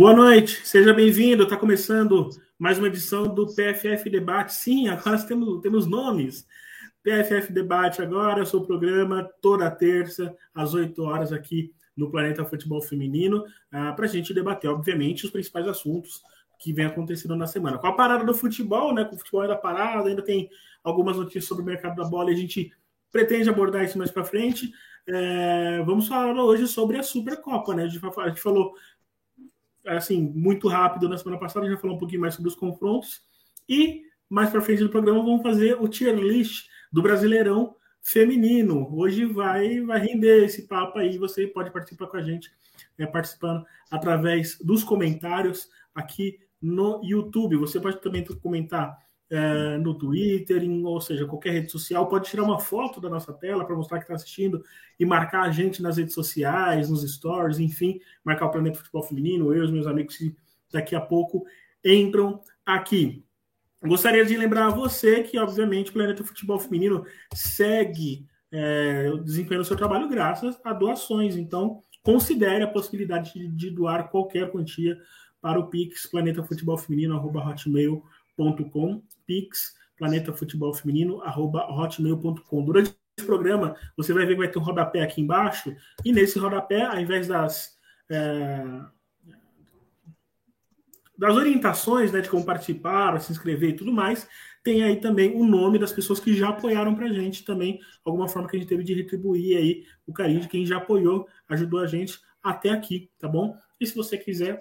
Boa noite, seja bem-vindo. Está começando mais uma edição do PFF Debate. Sim, agora temos, temos nomes. PFF Debate agora, seu programa toda terça, às 8 horas, aqui no Planeta Futebol Feminino, ah, para a gente debater, obviamente, os principais assuntos que vem acontecendo na semana. Com a parada do futebol, né? Com o futebol ainda parado, ainda tem algumas notícias sobre o mercado da bola e a gente pretende abordar isso mais para frente. É, vamos falar hoje sobre a Supercopa, né? A gente, a gente falou assim, muito rápido na semana passada, já falou um pouquinho mais sobre os confrontos. E mais para frente do programa vamos fazer o tier list do Brasileirão feminino. Hoje vai vai render esse papo aí, você pode participar com a gente, é, participando através dos comentários aqui no YouTube. Você pode também comentar é, no Twitter, em, ou seja, qualquer rede social. Pode tirar uma foto da nossa tela para mostrar que está assistindo e marcar a gente nas redes sociais, nos stories, enfim, marcar o Planeta Futebol Feminino, eu e os meus amigos que daqui a pouco entram aqui. Gostaria de lembrar a você que, obviamente, o Planeta Futebol Feminino segue é, desempenhando seu trabalho graças a doações. Então, considere a possibilidade de, de doar qualquer quantia para o Pix Planeta Pix planetafutebolfeminino@hotmail.com. Durante esse programa, você vai ver que vai ter um rodapé aqui embaixo, e nesse rodapé, ao invés das é, das orientações né, de como participar, se inscrever e tudo mais, tem aí também o nome das pessoas que já apoiaram para a gente também, alguma forma que a gente teve de retribuir aí o carinho de quem já apoiou, ajudou a gente até aqui, tá bom? E se você quiser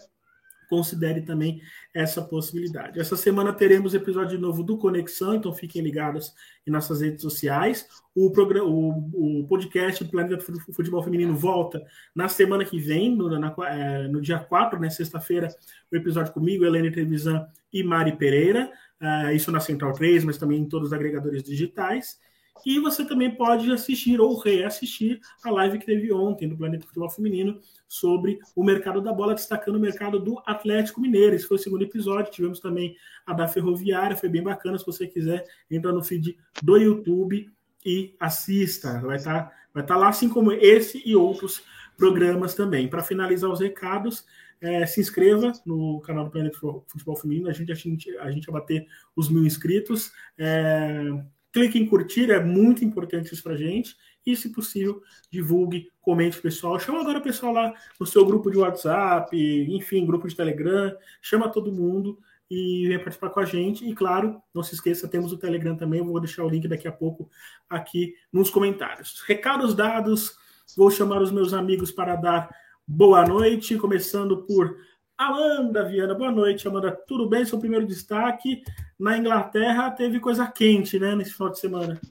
considere também essa possibilidade. Essa semana teremos episódio novo do Conexão, então fiquem ligados em nossas redes sociais. O, programa, o, o podcast Planeta Futebol Feminino volta na semana que vem, no, na, é, no dia 4, né, sexta-feira, o episódio comigo, Helene Trevisan e Mari Pereira. Uh, isso na Central 3, mas também em todos os agregadores digitais. E você também pode assistir ou reassistir a live que teve ontem do Planeta Futebol Feminino sobre o mercado da bola, destacando o mercado do Atlético Mineiro. Esse foi o segundo episódio. Tivemos também a da Ferroviária, foi bem bacana. Se você quiser, entra no feed do YouTube e assista. Vai estar tá, vai tá lá, assim como esse e outros programas também. Para finalizar os recados, é, se inscreva no canal do Planeta Futebol Feminino. A gente, a gente, a gente vai bater os mil inscritos. É, Clique em curtir, é muito importante isso para gente. E, se possível, divulgue, comente pessoal. Chama agora o pessoal lá no seu grupo de WhatsApp, enfim, grupo de Telegram. Chama todo mundo e venha participar com a gente. E, claro, não se esqueça, temos o Telegram também. Eu vou deixar o link daqui a pouco aqui nos comentários. Recados dados, vou chamar os meus amigos para dar boa noite, começando por Amanda Viana, boa noite, Amanda. Tudo bem? Seu primeiro destaque. Na Inglaterra teve coisa quente, né, nesse final de semana.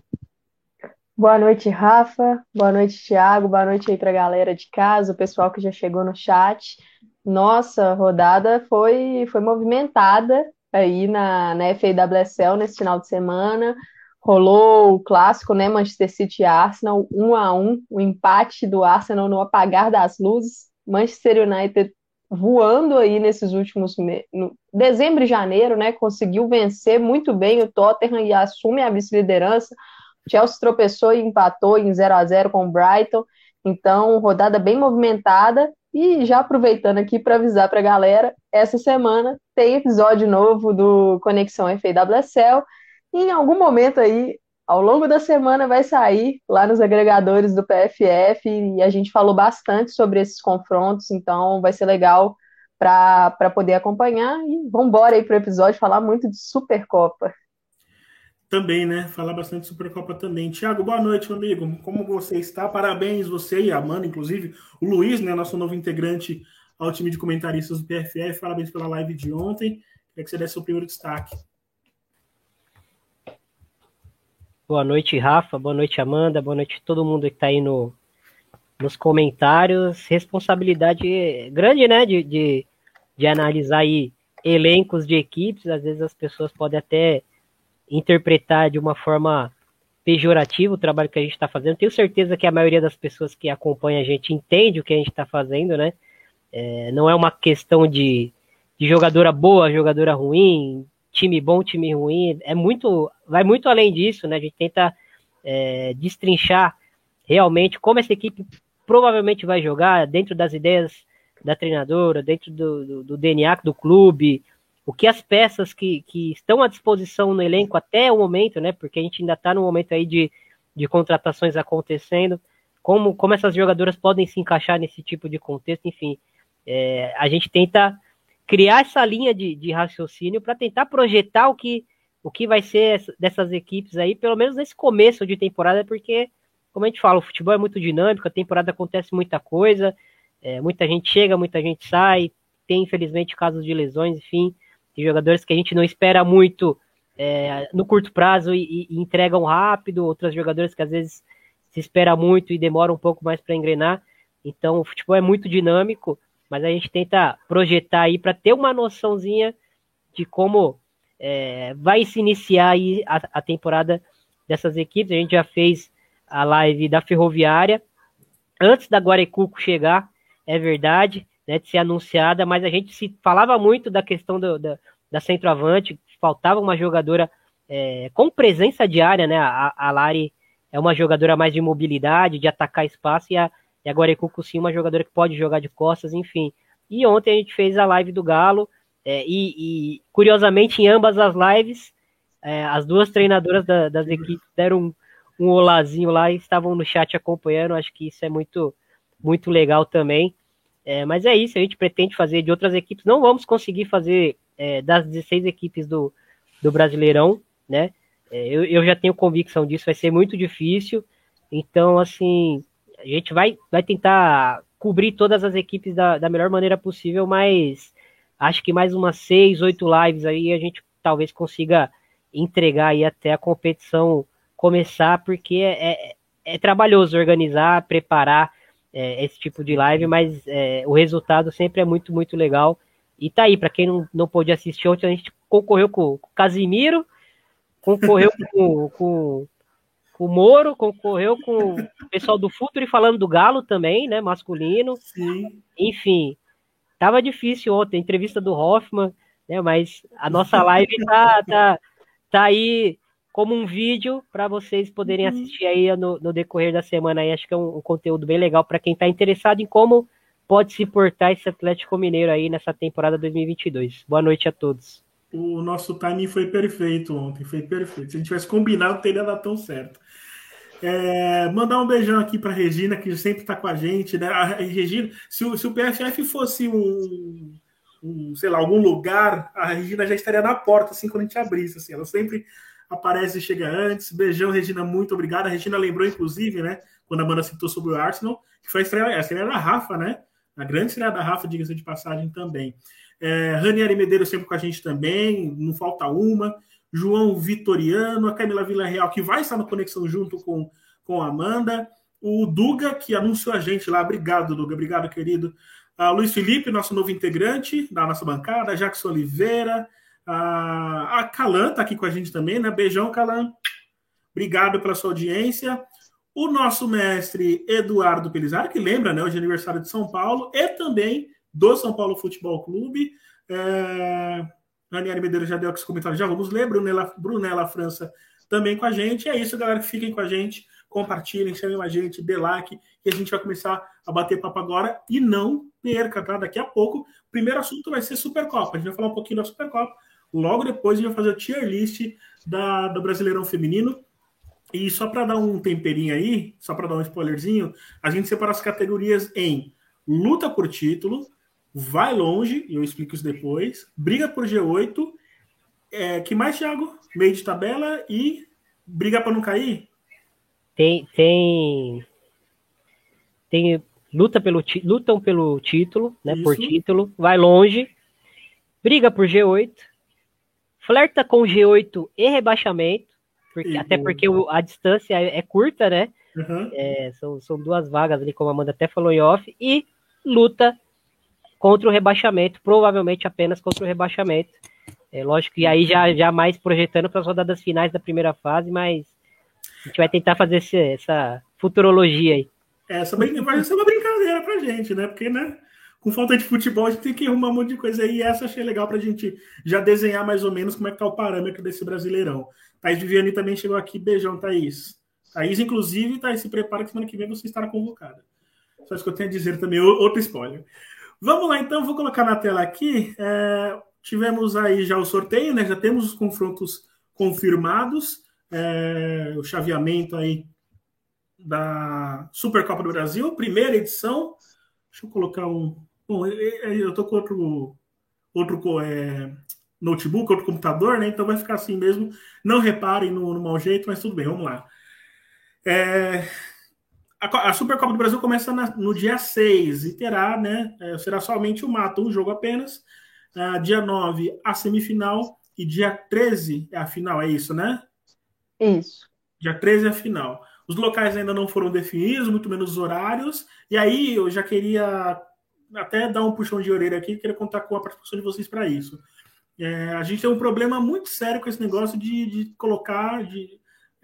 Boa noite, Rafa. Boa noite, Thiago. Boa noite aí para a galera de casa, o pessoal que já chegou no chat. Nossa, rodada foi, foi movimentada aí na, na FAWSL nesse final de semana. Rolou o clássico, né? Manchester City e Arsenal, um a um, o empate do Arsenal no apagar das luzes. Manchester United voando aí nesses últimos no dezembro e janeiro, né? Conseguiu vencer muito bem o Tottenham e assume a vice-liderança. Chelsea tropeçou e empatou em 0 a 0 com o Brighton. Então, rodada bem movimentada. E já aproveitando aqui para avisar para a galera, essa semana tem episódio novo do Conexão FAWSL. Em algum momento aí ao longo da semana vai sair lá nos agregadores do PFF e a gente falou bastante sobre esses confrontos, então vai ser legal para poder acompanhar. E vamos embora aí para o episódio falar muito de Supercopa. Também, né? Falar bastante de Supercopa também. Tiago, boa noite, meu amigo. Como você está? Parabéns, você e a Amanda, inclusive. O Luiz, né? Nosso novo integrante ao time de comentaristas do PFF. Parabéns pela live de ontem. Queria que você desse o primeiro destaque. Boa noite, Rafa. Boa noite, Amanda. Boa noite todo mundo que está aí no, nos comentários. Responsabilidade grande, né, de, de, de analisar aí elencos de equipes. Às vezes as pessoas podem até interpretar de uma forma pejorativa o trabalho que a gente está fazendo. Tenho certeza que a maioria das pessoas que acompanha a gente entende o que a gente está fazendo, né? É, não é uma questão de, de jogadora boa, jogadora ruim, time bom, time ruim, é muito, vai muito além disso, né? A gente tenta é, destrinchar realmente como essa equipe provavelmente vai jogar dentro das ideias da treinadora, dentro do, do, do DNA do clube, o que as peças que, que estão à disposição no elenco até o momento, né? Porque a gente ainda está no momento aí de, de contratações acontecendo, como, como essas jogadoras podem se encaixar nesse tipo de contexto, enfim. É, a gente tenta criar essa linha de, de raciocínio para tentar projetar o que, o que vai ser dessas equipes aí, pelo menos nesse começo de temporada, porque, como a gente fala, o futebol é muito dinâmico, a temporada acontece muita coisa, é, muita gente chega, muita gente sai, tem infelizmente casos de lesões, enfim, tem jogadores que a gente não espera muito é, no curto prazo e, e, entregam rápido, outros jogadores que às vezes se espera muito e demora um pouco mais para engrenar. Então, o futebol é muito dinâmico, mas a gente tenta projetar aí para ter uma noçãozinha de como é, vai se iniciar aí a, a temporada dessas equipes. A gente já fez a live da Ferroviária antes da Guarecuco chegar, é verdade, né, de ser anunciada, mas a gente se falava muito da questão do, da, da centroavante, faltava uma jogadora é, com presença diária, né? A, a Lari é uma jogadora mais de mobilidade, de atacar espaço, e a, e a Guarecuco sim uma jogadora que pode jogar de costas, enfim. E ontem a gente fez a live do Galo, é, e, e, curiosamente em ambas as lives, é, as duas treinadoras da, das equipes deram um, um olazinho lá e estavam no chat acompanhando, acho que isso é muito, muito legal também. É, mas é isso, a gente pretende fazer de outras equipes. Não vamos conseguir fazer é, das 16 equipes do, do Brasileirão, né? É, eu, eu já tenho convicção disso, vai ser muito difícil. Então, assim, a gente vai, vai tentar cobrir todas as equipes da, da melhor maneira possível, mas acho que mais umas seis, oito lives aí a gente talvez consiga entregar aí até a competição começar, porque é, é, é trabalhoso organizar, preparar é, esse tipo de live, mas é, o resultado sempre é muito, muito legal. E tá aí, para quem não, não pôde assistir ontem, a gente concorreu com, o Casimiro, concorreu com, com o Moro, concorreu com o pessoal do Futuro e falando do Galo também, né? Masculino. Sim. Enfim, tava difícil ontem, entrevista do Hoffman, né? Mas a nossa live tá, tá, tá aí como um vídeo para vocês poderem uhum. assistir aí no, no, decorrer da semana. Aí acho que é um, um conteúdo bem legal para quem está interessado em como pode se portar esse Atlético Mineiro aí nessa temporada 2022. Boa noite a todos. O nosso timing foi perfeito ontem, foi perfeito. Se a gente tivesse combinado, teria dado tão certo. É, mandar um beijão aqui para Regina, que sempre está com a gente. Né? A Regina, se o, se o PFF fosse um, um, sei lá, algum lugar, a Regina já estaria na porta, assim, quando a gente abrisse. Assim, ela sempre aparece e chega antes. Beijão, Regina, muito obrigada. A Regina lembrou, inclusive, né, quando a Amanda citou sobre o Arsenal, que foi a estreia, a estreia da Rafa, né? A grande estreia da Rafa, diga-se de passagem também. É, Ranieri Medeiros sempre com a gente também, não falta uma. João Vitoriano, a Camila Villarreal, que vai estar na conexão junto com, com a Amanda. O Duga, que anunciou a gente lá. Obrigado, Duga. Obrigado, querido. A Luiz Felipe, nosso novo integrante da nossa bancada. Jackson Oliveira. A, a Calan está aqui com a gente também, né? Beijão, Calan. Obrigado pela sua audiência. O nosso mestre Eduardo Pelizar, que lembra, né? Hoje é aniversário de São Paulo, e também do São Paulo Futebol Clube. É... Ranieri Medeiros já deu aqui os comentários, já vamos ler. Brunella, Brunella França também com a gente. É isso, galera. Fiquem com a gente, compartilhem, chamem a gente, dê like, e a gente vai começar a bater papo agora. E não perca, tá? Daqui a pouco, o primeiro assunto vai ser Supercopa. A gente vai falar um pouquinho da Supercopa. Logo depois a gente vai fazer o tier list da, do Brasileirão Feminino. E só para dar um temperinho aí, só para dar um spoilerzinho, a gente separa as categorias em luta por título, vai longe, e eu explico isso depois, briga por G8, é, que mais, Thiago? Meio de tabela e briga para não cair? Tem, tem, tem luta pelo lutam pelo título, né? Isso. Por título, vai longe, briga por G8, flerta com G8 e rebaixamento, porque, até porque o, a distância é, é curta, né? Uhum. É, são, são duas vagas ali, como a Amanda até falou em off, e luta contra o rebaixamento, provavelmente apenas contra o rebaixamento. É lógico que aí já, já mais projetando para as rodadas finais da primeira fase, mas a gente vai tentar fazer esse, essa futurologia aí. Essa vai ser uma brincadeira pra gente, né? Porque, né? com falta de futebol, a gente tem que arrumar um monte de coisa aí. E essa achei legal para a gente já desenhar mais ou menos como é que tá o parâmetro desse Brasileirão. Thaís Viviane também chegou aqui. Beijão, Thaís. Thaís, inclusive, Thaís, se prepara que semana que vem você estará convocada. Só isso que eu tenho a dizer também, outro spoiler. Vamos lá, então, vou colocar na tela aqui. É, tivemos aí já o sorteio, né? Já temos os confrontos confirmados, é, o chaveamento aí da Supercopa do Brasil, primeira edição. Deixa eu colocar um. Bom, eu tô com outro, outro é, notebook, outro computador, né? Então vai ficar assim mesmo. Não reparem no, no mau jeito, mas tudo bem, vamos lá. É, a, a Supercopa do Brasil começa na, no dia 6 e terá, né? É, será somente o mato, um jogo apenas. Uh, dia 9, a semifinal. E dia 13 é a final, é isso, né? Isso. Dia 13 é a final. Os locais ainda não foram definidos, muito menos os horários. E aí eu já queria até dar um puxão de orelha aqui, queria contar com a participação de vocês para isso. É, a gente tem um problema muito sério com esse negócio de, de colocar, de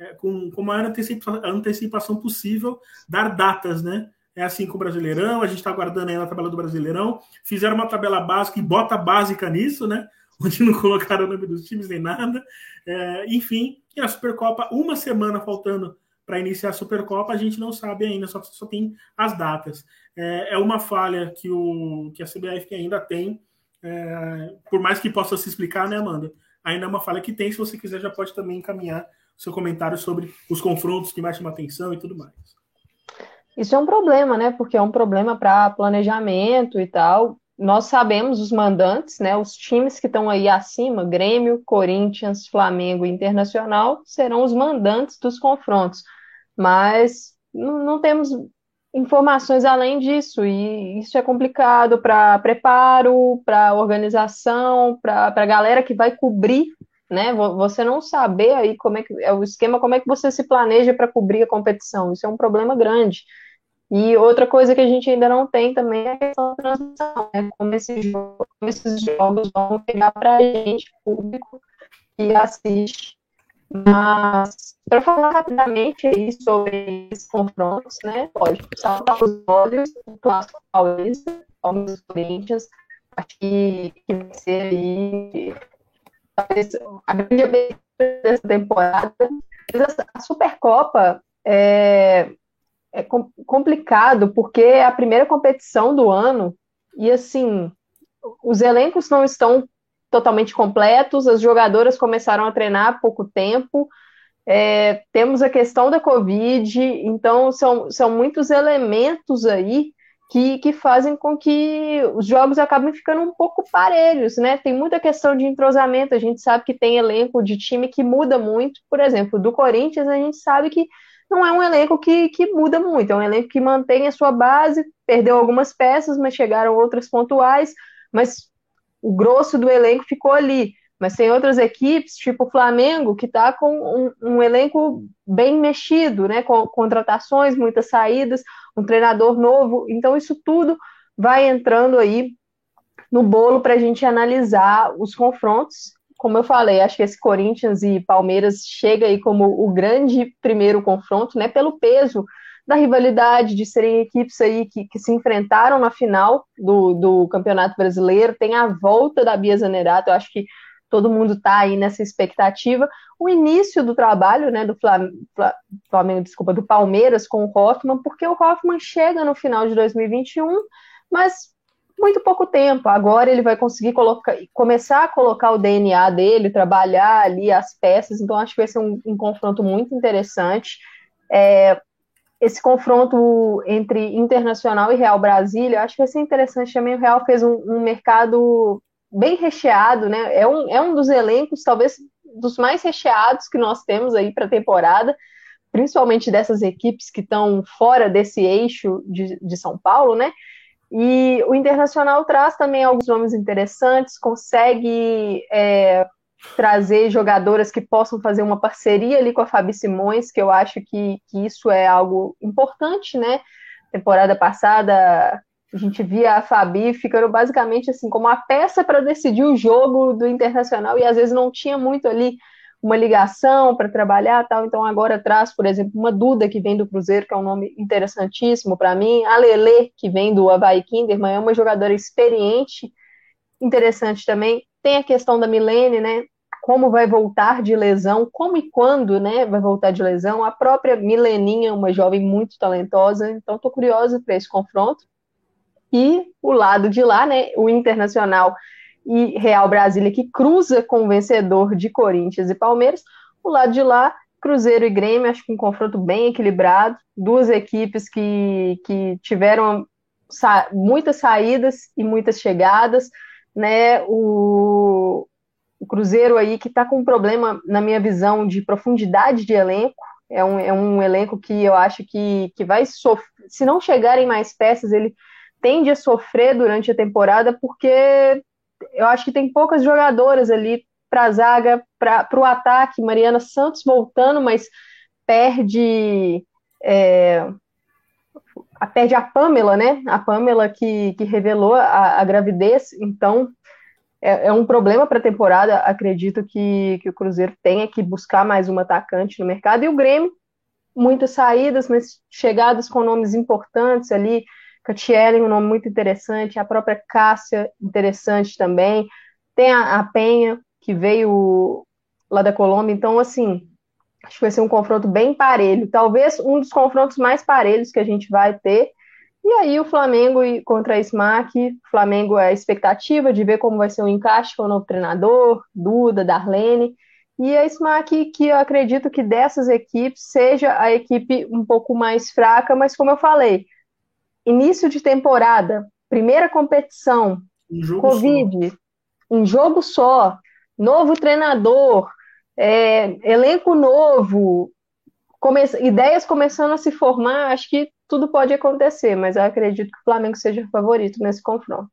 é, com, com a maior antecipa, antecipação possível, dar datas, né? É assim com o Brasileirão, a gente está aguardando aí na tabela do Brasileirão. Fizeram uma tabela básica e bota básica nisso, né? Onde não colocaram o nome dos times nem nada. É, enfim, e a Supercopa, uma semana faltando para iniciar a Supercopa, a gente não sabe ainda, só, só tem as datas. É, é uma falha que, o, que a CBF ainda tem, é, por mais que possa se explicar, né, Amanda? Ainda é uma falha que tem, se você quiser, já pode também encaminhar seu comentário sobre os confrontos que mais chamam atenção e tudo mais. Isso é um problema, né? Porque é um problema para planejamento e tal. Nós sabemos os mandantes, né? Os times que estão aí acima, Grêmio, Corinthians, Flamengo Internacional, serão os mandantes dos confrontos. Mas não temos informações além disso, e isso é complicado para preparo, para organização, para a galera que vai cobrir né? Você não saber aí como é que é o esquema, como é que você se planeja para cobrir a competição. Isso é um problema grande. E outra coisa que a gente ainda não tem também é a questão da transmissão, né? como, esses jogos, como esses jogos vão pegar para a gente, público, que assiste. Mas, para falar rapidamente aí sobre esses confrontos, né? Pode saltar os olhos, o clássico paulista, Palmeiras Corinthians, acho que, que vai ser aí a grande dessa temporada. A Supercopa é, é complicado porque é a primeira competição do ano. E assim os elencos não estão totalmente completos, as jogadoras começaram a treinar há pouco tempo, é, temos a questão da Covid, então são, são muitos elementos aí que, que fazem com que os jogos acabem ficando um pouco parelhos, né? Tem muita questão de entrosamento, a gente sabe que tem elenco de time que muda muito, por exemplo, do Corinthians a gente sabe que não é um elenco que, que muda muito, é um elenco que mantém a sua base, perdeu algumas peças, mas chegaram outras pontuais, mas o grosso do elenco ficou ali. Mas tem outras equipes, tipo o Flamengo, que está com um, um, elenco bem mexido, né? Com contratações, muitas saídas um treinador novo. Então, isso tudo vai entrando aí no bolo para a gente analisar os confrontos. Como eu falei, acho que esse Corinthians e Palmeiras chega aí como o grande primeiro confronto, né? Pelo peso da rivalidade, de serem equipes aí que, que se enfrentaram na final do, do Campeonato Brasileiro, tem a volta da Bia Zanerato, eu acho que todo mundo está aí nessa expectativa. O início do trabalho né, do Flamengo, desculpa, do Palmeiras com o Hoffman, porque o Hoffman chega no final de 2021, mas muito pouco tempo. Agora ele vai conseguir colocar, começar a colocar o DNA dele, trabalhar ali as peças, então acho que vai ser um, um confronto muito interessante. É, esse confronto entre Internacional e Real Brasília, acho que vai ser interessante também. O Real fez um, um mercado bem recheado, né? É um, é um dos elencos, talvez, dos mais recheados que nós temos aí para a temporada, principalmente dessas equipes que estão fora desse eixo de, de São Paulo, né? E o Internacional traz também alguns nomes interessantes, consegue é, trazer jogadoras que possam fazer uma parceria ali com a Fabi Simões, que eu acho que, que isso é algo importante, né? Temporada passada, a gente via a Fabi ficando basicamente assim como a peça para decidir o jogo do Internacional e às vezes não tinha muito ali uma ligação para trabalhar tal. Então agora traz, por exemplo, uma Duda que vem do Cruzeiro, que é um nome interessantíssimo para mim, a Lele que vem do Havaí Kinderman, é uma jogadora experiente, interessante também. Tem a questão da Milene, né? Como vai voltar de lesão, como e quando, né? Vai voltar de lesão. A própria Mileninha, uma jovem muito talentosa. Então, estou curiosa para esse confronto. E o lado de lá, né, o Internacional e Real Brasília, que cruza com o vencedor de Corinthians e Palmeiras. O lado de lá, Cruzeiro e Grêmio, acho que um confronto bem equilibrado, duas equipes que, que tiveram sa muitas saídas e muitas chegadas, né? O, o Cruzeiro aí que está com um problema, na minha visão, de profundidade de elenco. É um, é um elenco que eu acho que, que vai sofrer. Se não chegarem mais peças, ele tende a sofrer durante a temporada, porque eu acho que tem poucas jogadoras ali para a zaga, para o ataque. Mariana Santos voltando, mas perde. É, a, perde a Pamela, né? A Pamela que, que revelou a, a gravidez, então é, é um problema para a temporada. Acredito que, que o Cruzeiro tenha que buscar mais um atacante no mercado. E o Grêmio, muitas saídas, mas chegadas com nomes importantes ali. Catielen, um nome muito interessante, a própria Cássia, interessante também. Tem a, a Penha, que veio lá da Colômbia, então, assim, acho que vai ser um confronto bem parelho. Talvez um dos confrontos mais parelhos que a gente vai ter. E aí o Flamengo contra a SMAC, Flamengo é a expectativa de ver como vai ser o encaixe com o novo treinador, Duda, Darlene, e a SMAC, que eu acredito que dessas equipes seja a equipe um pouco mais fraca, mas como eu falei, início de temporada, primeira competição, um Covid, só. um jogo só, novo treinador, é, elenco novo, come ideias começando a se formar, acho que tudo pode acontecer, mas eu acredito que o Flamengo seja favorito nesse confronto.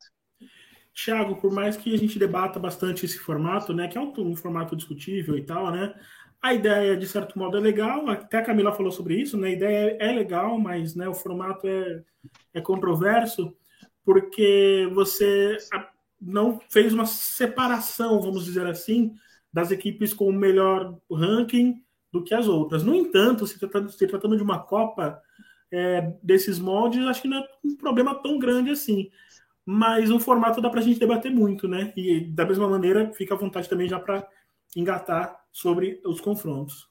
Thiago, por mais que a gente debata bastante esse formato, né, que é um, um, formato discutível e tal, né, a ideia de certo modo é legal, até a Camila falou sobre isso, né, a ideia é, é legal, mas né, o formato é, é controverso, porque você não fez uma separação, vamos dizer assim, das equipes com o melhor ranking do que as outras. No entanto, se tratando, se tratando de uma Copa é, desses moldes, acho que não é um problema tão grande assim. Mas o formato dá para a gente debater muito, né? E da mesma maneira, fica à vontade também já para engatar sobre os confrontos.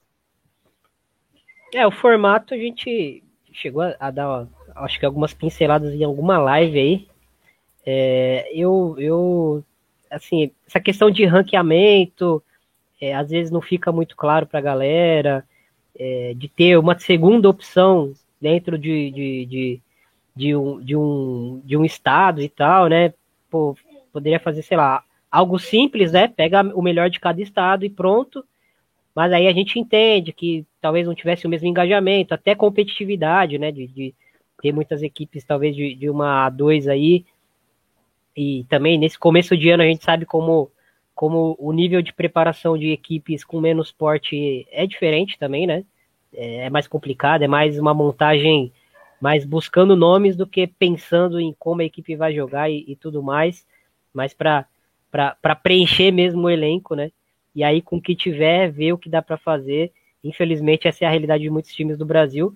É, o formato a gente chegou a dar, acho que algumas pinceladas em alguma live aí. É, eu, eu, assim, essa questão de ranqueamento, é, às vezes não fica muito claro para a galera, é, de ter uma segunda opção dentro de, de, de, de, um, de, um, de um estado e tal, né? Pô, poderia fazer, sei lá, algo simples, né? Pega o melhor de cada estado e pronto. Mas aí a gente entende que talvez não tivesse o mesmo engajamento, até competitividade, né? De, de ter muitas equipes, talvez de, de uma A2 aí. E também nesse começo de ano a gente sabe como como o nível de preparação de equipes com menos porte é diferente também, né? É, é mais complicado, é mais uma montagem mais buscando nomes do que pensando em como a equipe vai jogar e, e tudo mais, mas para preencher mesmo o elenco, né? E aí, com o que tiver, ver o que dá para fazer. Infelizmente, essa é a realidade de muitos times do Brasil.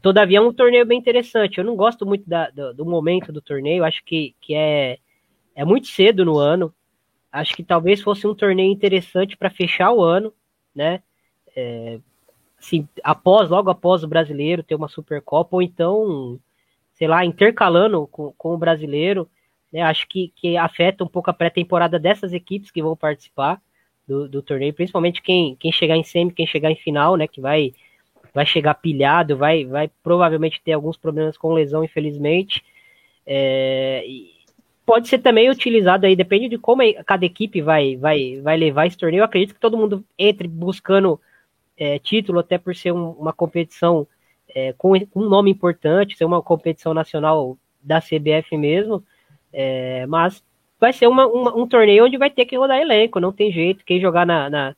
Todavia, é um torneio bem interessante. Eu não gosto muito da, do, do momento do torneio, acho que, que é, é muito cedo no ano. Acho que talvez fosse um torneio interessante para fechar o ano, né? É, assim, após, logo após o brasileiro ter uma Supercopa, ou então, sei lá, intercalando com, com o brasileiro, né? Acho que, que afeta um pouco a pré-temporada dessas equipes que vão participar do, do torneio, principalmente quem, quem chegar em semi, quem chegar em final, né? Que vai, vai chegar pilhado, vai, vai provavelmente ter alguns problemas com lesão, infelizmente. É, pode ser também utilizado aí, depende de como cada equipe vai, vai, vai levar esse torneio. Eu acredito que todo mundo entre buscando é, título, até por ser um, uma competição é, com, com, um nome importante, ser uma competição nacional da CBF mesmo, é, mas vai ser uma, uma, um torneio onde vai ter que rodar elenco, não tem jeito. Quem jogar na, na,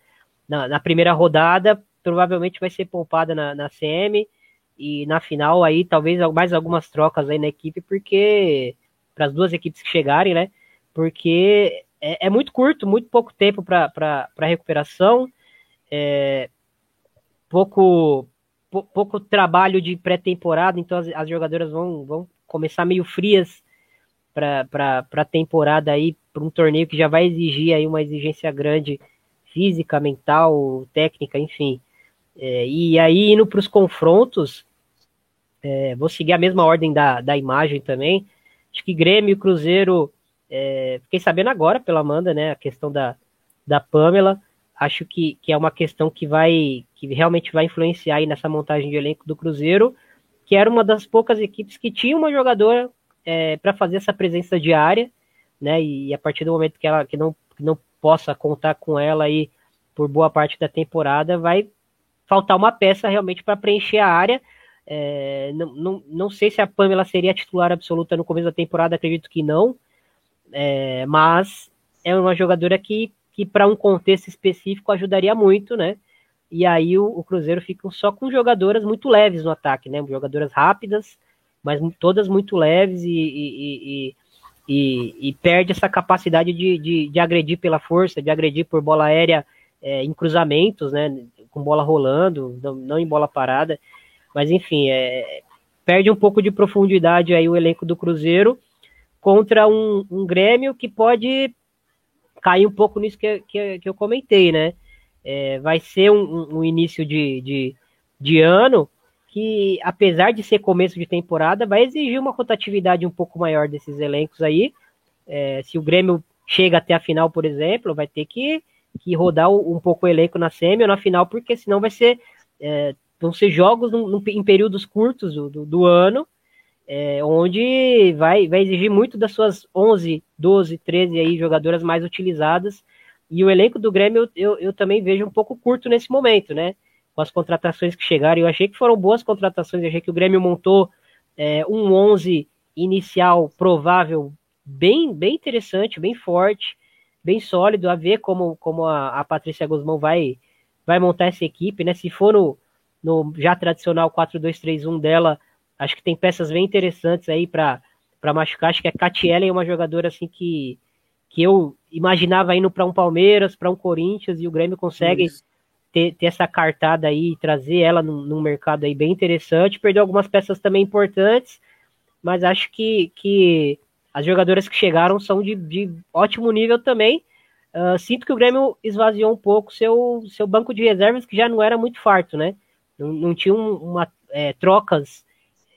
na, na primeira rodada provavelmente vai ser poupada na, na CM e na final aí talvez mais algumas trocas aí na equipe, porque para as duas equipes que chegarem, né? Porque é, é muito curto, muito pouco tempo para recuperação, é, pouco, pouco trabalho de pré-temporada, então as, as, jogadoras vão, vão começar meio frias para a temporada aí, para um torneio que já vai exigir aí uma exigência grande física, mental, técnica, enfim. É, e aí, indo para os confrontos, é, vou seguir a mesma ordem da, da imagem também. Acho que Grêmio e Cruzeiro, é, fiquei sabendo agora pela Amanda, né, a questão da, da Pamela, acho que, que é uma questão que vai, que realmente vai influenciar aí nessa montagem de elenco do Cruzeiro, que era uma das poucas equipes que tinha uma jogadora é, para fazer essa presença diária, né, e a partir do momento que ela que não, que não possa contar com ela aí por boa parte da temporada, vai faltar uma peça realmente para preencher a área. É, não, não, não sei se a Pamela seria titular absoluta no começo da temporada, acredito que não, é, mas é uma jogadora que, que para um contexto específico ajudaria muito, né? E aí o, o, Cruzeiro fica só com jogadoras muito leves no ataque, né? Jogadoras rápidas, mas todas muito leves e, e, e, e perde essa capacidade de, de, de, agredir pela força, de agredir por bola aérea é, em cruzamentos, né? Com bola rolando, não, não em bola parada. Mas enfim, é, perde um pouco de profundidade aí o elenco do Cruzeiro contra um, um Grêmio que pode cair um pouco nisso que, que, que eu comentei, né? É, vai ser um, um início de, de, de, ano que, apesar de ser começo de temporada, vai exigir uma rotatividade um pouco maior desses elencos aí. É, se o Grêmio chega até a final, por exemplo, vai ter que, que rodar um pouco o elenco na semi ou na final, porque senão vai ser é, vão ser jogos num, num, em períodos curtos do, do, do ano é, onde vai, vai exigir muito das suas 11, 12, 13 aí, jogadoras mais utilizadas. E o elenco do Grêmio eu, eu, eu também vejo um pouco curto nesse momento, né? Com as contratações que chegaram. Eu achei que foram boas contratações, eu achei que o Grêmio montou é, um 11 inicial provável bem, bem interessante, bem forte, bem sólido, a ver como, como a, a Patrícia Guzmão vai, vai montar essa equipe, né? Se for no, no já tradicional 4-2-3-1 dela, Acho que tem peças bem interessantes aí para machucar. Acho que a Catiela é uma jogadora assim que, que eu imaginava indo para um Palmeiras, para um Corinthians, e o Grêmio consegue ter, ter, essa cartada aí trazer ela num, num, mercado aí bem interessante. Perdeu algumas peças também importantes, mas acho que, que as jogadoras que chegaram são de, de ótimo nível também. Uh, sinto que o Grêmio esvaziou um pouco seu, seu banco de reservas, que já não era muito farto, né? Não, não tinha um, uma, é, trocas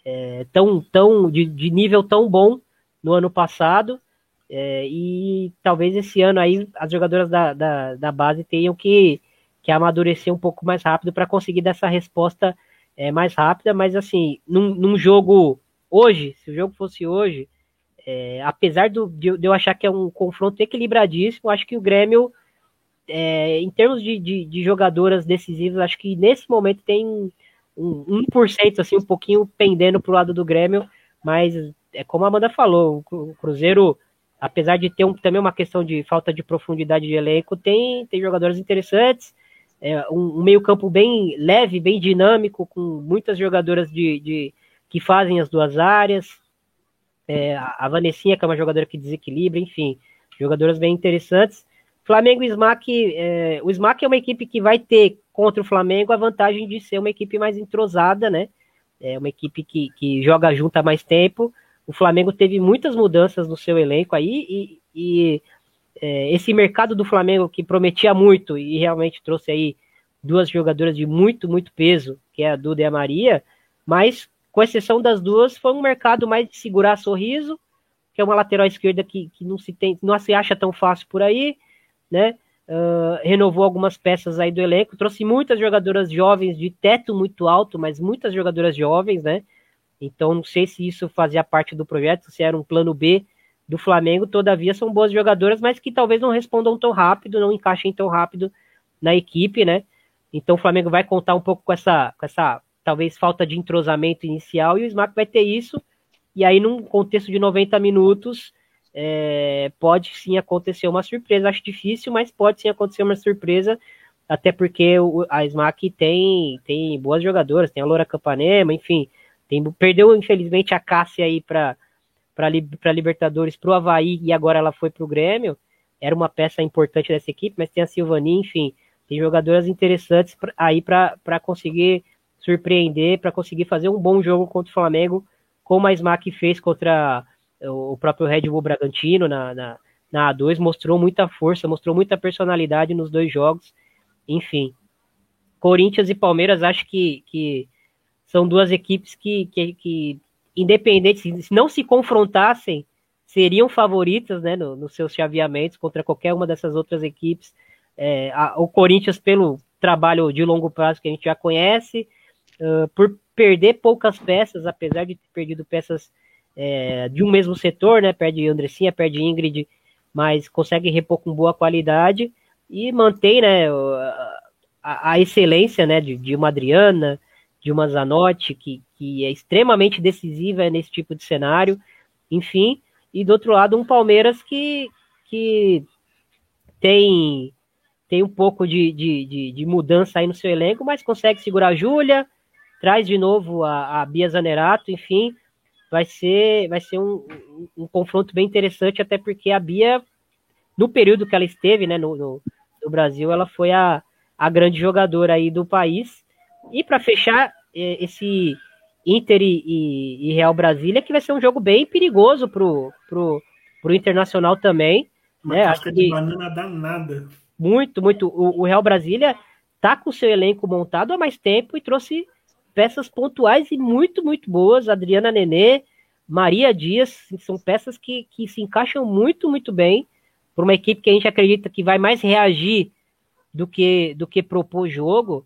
é, tão, tão de, de, nível tão bom no ano passado. É, e talvez esse ano aí as jogadoras da, da, da, base tenham que, que amadurecer um pouco mais rápido para conseguir dar essa resposta é, mais rápida. Mas assim, num, num, jogo hoje, se o jogo fosse hoje, é, apesar do, de, de, eu achar que é um confronto equilibradíssimo, acho que o Grêmio, é, em termos de, de, de jogadoras decisivas, acho que nesse momento tem um 1%, assim, um pouquinho pendendo pro lado do Grêmio, mas é como a Amanda falou, o Cruzeiro, apesar de ter um, também uma questão de falta de profundidade de elenco, tem, tem jogadores interessantes, é, um, um meio-campo bem leve, bem dinâmico, com muitas jogadoras de, de que fazem as duas áreas. É, a Vanessinha, que é uma jogadora que desequilibra, enfim, jogadoras bem interessantes. Flamengo e Smack, é, o Smack é uma equipe que vai ter contra o Flamengo a vantagem de ser uma equipe mais entrosada, né? É uma equipe que, que joga junto há mais tempo. O Flamengo teve muitas mudanças no seu elenco aí e, e é, esse mercado do Flamengo que prometia muito e realmente trouxe aí duas jogadoras de muito, muito peso, que é a Duda e a Maria, mas com exceção das duas, foi um mercado mais de segurar sorriso, que é uma lateral esquerda que, que não se tem, não se acha tão fácil por aí, né? Uh, renovou algumas peças aí do elenco, trouxe muitas jogadoras jovens de teto muito alto, mas muitas jogadoras jovens, né? Então não sei se isso fazia parte do projeto, se era um plano B do Flamengo, todavia são boas jogadoras, mas que talvez não respondam tão rápido, não encaixem tão rápido na equipe, né? Então o Flamengo vai contar um pouco com essa, com essa talvez falta de entrosamento inicial e o Smack vai ter isso. E aí, num contexto de 90 minutos, é, pode sim acontecer uma surpresa. Acho difícil, mas pode sim acontecer uma surpresa, até porque o, a Smack tem, tem boas jogadoras, tem a Loura Campanema, enfim, tem, perdeu infelizmente a Cássia aí para para Libertadores, para o Havaí, e agora ela foi para o Grêmio. Era uma peça importante dessa equipe, mas tem a Silvani, enfim, tem jogadoras interessantes pra, aí para conseguir surpreender, para conseguir fazer um bom jogo contra o Flamengo, como a Smack fez contra o próprio Red Bull Bragantino na, na, na A2 mostrou muita força, mostrou muita personalidade nos dois jogos. Enfim, Corinthians e Palmeiras acho que, que são duas equipes que, que, que independente, se não se confrontassem, seriam favoritas né, no, nos seus chaveamentos contra qualquer uma dessas outras equipes. É, a, o Corinthians, pelo trabalho de longo prazo que a gente já conhece, uh, por perder poucas peças, apesar de ter perdido peças é, de um mesmo setor, né? Perde Andressinha, perde Ingrid, mas consegue repor com boa qualidade e mantém né, a, a excelência né, de, de uma Adriana, de uma Zanotti, que, que é extremamente decisiva nesse tipo de cenário, enfim, e do outro lado um Palmeiras que, que tem, tem um pouco de, de, de, de mudança aí no seu elenco, mas consegue segurar a Júlia, traz de novo a, a Bia Zanerato, enfim, vai ser, vai ser um, um, um, confronto bem interessante, até porque a Bia, no período que ela esteve né, no, no, no Brasil, ela foi a, a grande jogadora aí do país. E para fechar é, esse Inter e, e, Real Brasília, que vai ser um jogo bem perigoso pro, pro, pro Internacional também. Uma né? Acho de banana danada. Muito, muito. O, o Real Brasília tá com seu elenco montado há mais tempo e trouxe peças pontuais e muito, muito boas. Adriana Nenê, Maria Dias, são peças que, que se encaixam muito, muito bem para uma equipe que a gente acredita que vai mais reagir do que, do que propor jogo.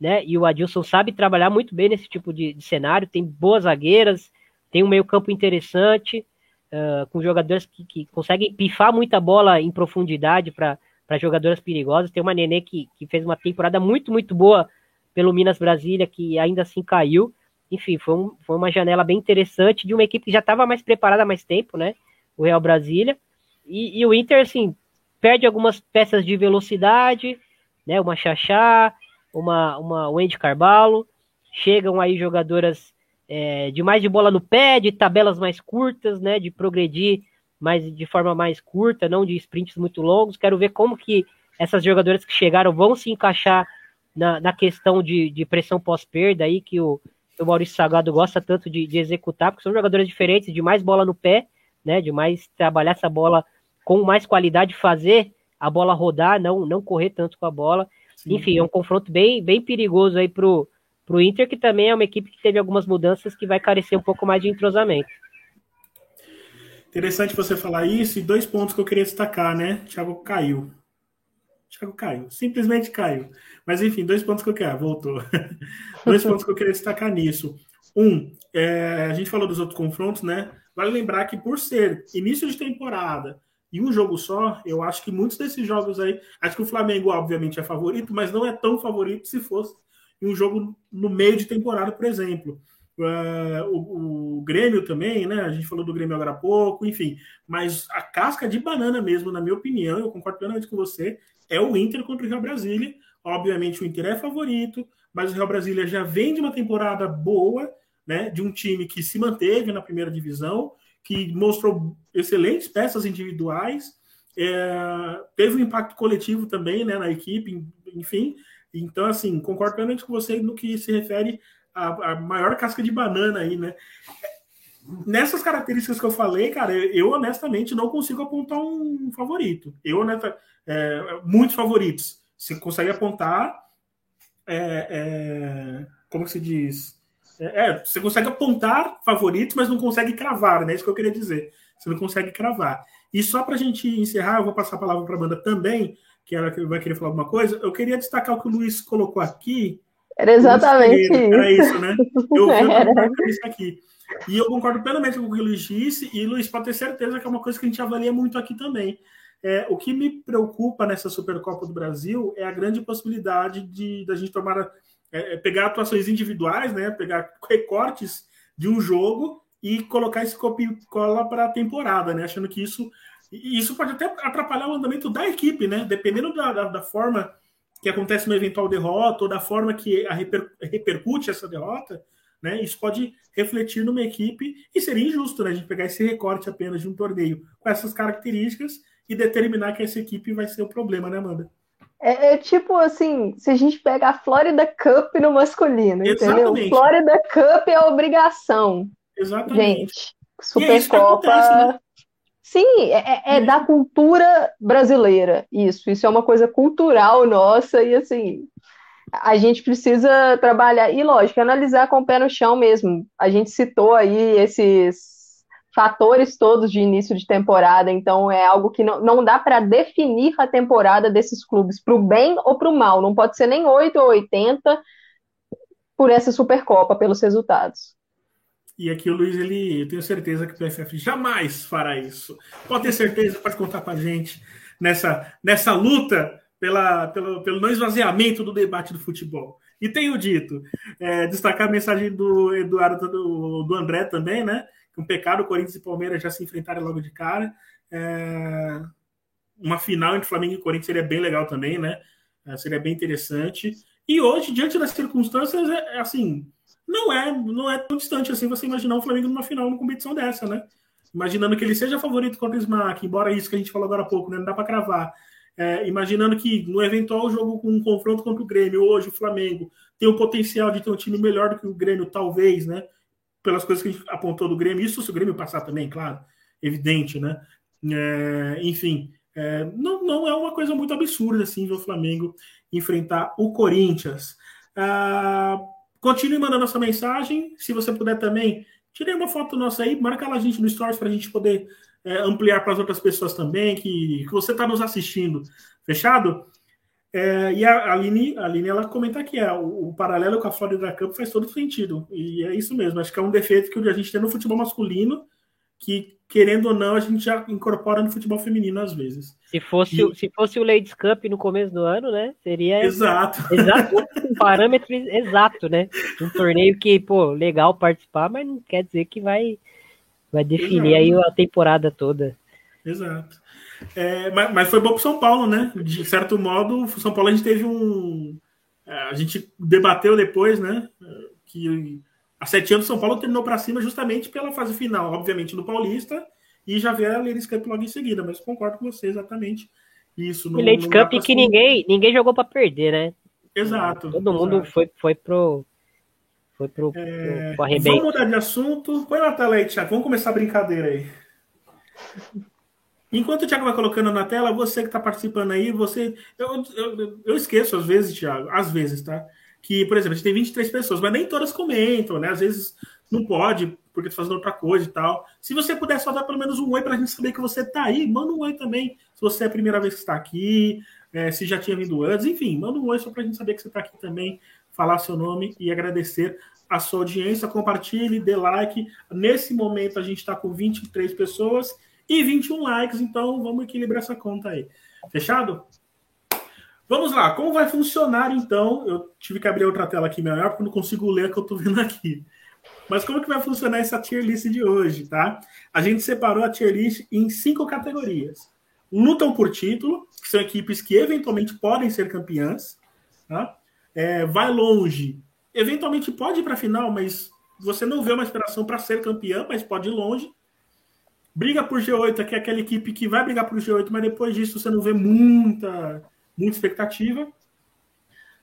Né? E o Adilson sabe trabalhar muito bem nesse tipo de, de cenário, tem boas zagueiras, tem um meio-campo interessante, uh, com jogadores que, que conseguem pifar muita bola em profundidade para jogadoras perigosas. Tem uma Nenê que, que fez uma temporada muito, muito boa pelo Minas Brasília, que ainda assim caiu. Enfim, foi, um, foi uma janela bem interessante de uma equipe que já estava mais preparada há mais tempo, né? O Real Brasília. E, e, o Inter, assim, perde algumas peças de velocidade, né? Uma Xaxá, uma, uma Wendy Carvalho. Chegam aí jogadoras é, de mais de bola no pé, de tabelas mais curtas, né? De progredir mais de forma mais curta, não de sprints muito longos. Quero ver como que essas jogadoras que chegaram vão se encaixar na, na questão de, de pressão pós-perda aí, que o, o Maurício Sagado gosta tanto de, de, executar, porque são jogadores diferentes, de mais bola no pé, né? De mais trabalhar essa bola com mais qualidade, fazer a bola rodar, não, não correr tanto com a bola. Sim. Enfim, é um confronto bem, bem perigoso aí pro, pro Inter, que também é uma equipe que teve algumas mudanças que vai carecer um pouco mais de entrosamento. Interessante você falar isso, e dois pontos que eu queria destacar, né? Thiago caiu. Thiago caiu, simplesmente caiu. Mas enfim, dois pontos que eu quero. Voltou. dois pontos que eu queria destacar nisso. Um, é, a gente falou dos outros confrontos, né? Vale lembrar que por ser início de temporada e um jogo só, eu acho que muitos desses jogos aí. Acho que o Flamengo, obviamente, é favorito, mas não é tão favorito se fosse um jogo no meio de temporada, por exemplo. Uh, o, o, Grêmio também, né? A gente falou do Grêmio agora há pouco, enfim. Mas a casca de banana mesmo, na minha opinião, eu concordo plenamente com você, é o Inter contra o Real Brasília. Obviamente o Inter é favorito, mas o Real Brasília já vem de uma temporada boa, né? De um time que se manteve na primeira divisão, que mostrou excelentes peças individuais, é, teve um impacto coletivo também, né? Na equipe, enfim. Então, assim, concordo plenamente com você no que se refere à, à maior casca de banana aí, né? nessas características que eu falei, cara, eu honestamente não consigo apontar um favorito. Eu, honesta, é, muitos favoritos. Você consegue apontar. É, é, como se diz? É, é, você consegue apontar favoritos, mas não consegue cravar, né? É isso que eu queria dizer. Você não consegue cravar. E só para a gente encerrar, eu vou passar a palavra para a Amanda também, que ela vai querer falar alguma coisa. Eu queria destacar o que o Luiz colocou aqui. Era exatamente isso. Era isso, né? Eu vi isso aqui. E eu concordo plenamente com o que o Luiz disse, e Luiz, pode ter certeza que é uma coisa que a gente avalia muito aqui também. É, o que me preocupa nessa Supercopa do Brasil é a grande possibilidade de da gente tomar é, é, pegar atuações individuais, né, pegar recortes de um jogo e colocar esse copia cola para a temporada, né, achando que isso isso pode até atrapalhar o andamento da equipe, né, dependendo da, da, da forma que acontece uma eventual derrota ou da forma que a reper, repercute essa derrota, né, isso pode refletir numa equipe e seria injusto, né, a gente pegar esse recorte apenas de um torneio com essas características e determinar que essa equipe vai ser o problema, né, Amanda? É, é, tipo assim, se a gente pega a Florida Cup no masculino, Exatamente. entendeu? Florida Cup é obrigação. Exatamente. Gente, Supercopa. É né? Sim, é, é, é, da cultura brasileira, isso. Isso é uma coisa cultural nossa, e assim, a gente precisa trabalhar, e lógico, analisar com o pé no chão mesmo. A gente citou aí esses fatores todos de início de temporada, então é algo que não, não dá para definir a temporada desses clubes para o bem ou para o mal. Não pode ser nem 8 ou 80 por essa Supercopa, pelos resultados. E aqui o Luiz, ele, eu tenho certeza que o PFF jamais fará isso. Pode ter certeza, pode contar com a gente nessa, nessa luta pela, pelo, pelo não esvaziamento do debate do futebol. E tenho dito, é, destacar a mensagem do Eduardo, do, do André também, né? Um pecado, Corinthians e Palmeiras já se enfrentarem logo de cara. É, uma final entre Flamengo e Corinthians seria bem legal também, né? É, seria bem interessante. E hoje, diante das circunstâncias, é, é, assim, não é, não é tão distante assim você imaginar o Flamengo numa final, numa competição dessa, né? Imaginando que ele seja favorito contra o Smack, embora isso que a gente falou agora há pouco, né? Não dá para cravar. É, imaginando que no eventual jogo com um confronto contra o Grêmio, hoje o Flamengo tem o potencial de ter um time melhor do que o Grêmio, talvez, né? Pelas coisas que a gente apontou do Grêmio, isso se o Grêmio passar também, claro, evidente, né? É, enfim, é, não, não é uma coisa muito absurda assim ver o Flamengo enfrentar o Corinthians. Ah, continue mandando essa mensagem. Se você puder também, tirei uma foto nossa aí, marca lá a gente no Stories para a gente poder é, ampliar para as outras pessoas também, que, que você está nos assistindo. Fechado? É, e a Aline, a Aline, ela comenta aqui, é, o, o, paralelo com a Florida Cup faz todo sentido. E é isso mesmo. Acho que é um defeito que a gente tem no futebol masculino, que, querendo ou não, a gente já incorpora no futebol feminino às vezes. Se fosse, e... se fosse o Ladies Cup no começo do ano, né? Seria. Exato. Exato, um parâmetro exato, né? Um torneio que, pô, legal participar, mas não quer dizer que vai Vai definir Exato. aí a temporada toda. Exato. É, mas, mas, foi bom para São Paulo, né? De certo modo, o São Paulo a gente teve um. É, a gente debateu depois, né? Que há sete anos São Paulo terminou para cima justamente pela fase final, obviamente, no Paulista, e já veio a Ladies Cup logo em seguida, mas concordo com você exatamente. Isso. No, Ladies Cup que ninguém, ninguém jogou para perder, né? Exato. Todo mundo exato. foi, foi pro, foi pro, é... pro Vamos mudar de assunto. Põe na tela aí, Thiago. Vamos começar a brincadeira aí. Enquanto o Thiago vai colocando na tela, você que está participando aí, você. Eu, eu, eu, esqueço às vezes, Thiago, às vezes, tá? Que, por exemplo, a gente tem 23 pessoas, mas nem todas comentam, né? Às vezes não pode, porque tá fazendo outra coisa e tal. Se você puder só dar pelo menos um oi para a gente saber que você tá aí, manda um oi também. Se você é a primeira vez que está aqui, é, se já tinha vindo antes, enfim, manda um oi só para a gente saber que você está aqui também falar seu nome e agradecer a sua audiência. Compartilhe, dê like. Nesse momento a gente está com 23 pessoas e 21 likes, então vamos equilibrar essa conta aí. Fechado? Vamos lá, como vai funcionar então? Eu tive que abrir outra tela aqui melhor porque não consigo ler o que eu estou vendo aqui. Mas como que vai funcionar essa tier list de hoje, tá? A gente separou a tier list em cinco categorias. Lutam por título, que são equipes que eventualmente podem ser campeãs, tá? é, vai longe. Eventualmente pode ir para a final, mas você não vê uma inspiração para ser campeão, mas pode ir longe. Briga por G8, que é aquela equipe que vai brigar por G8, mas depois disso você não vê muita, muita expectativa.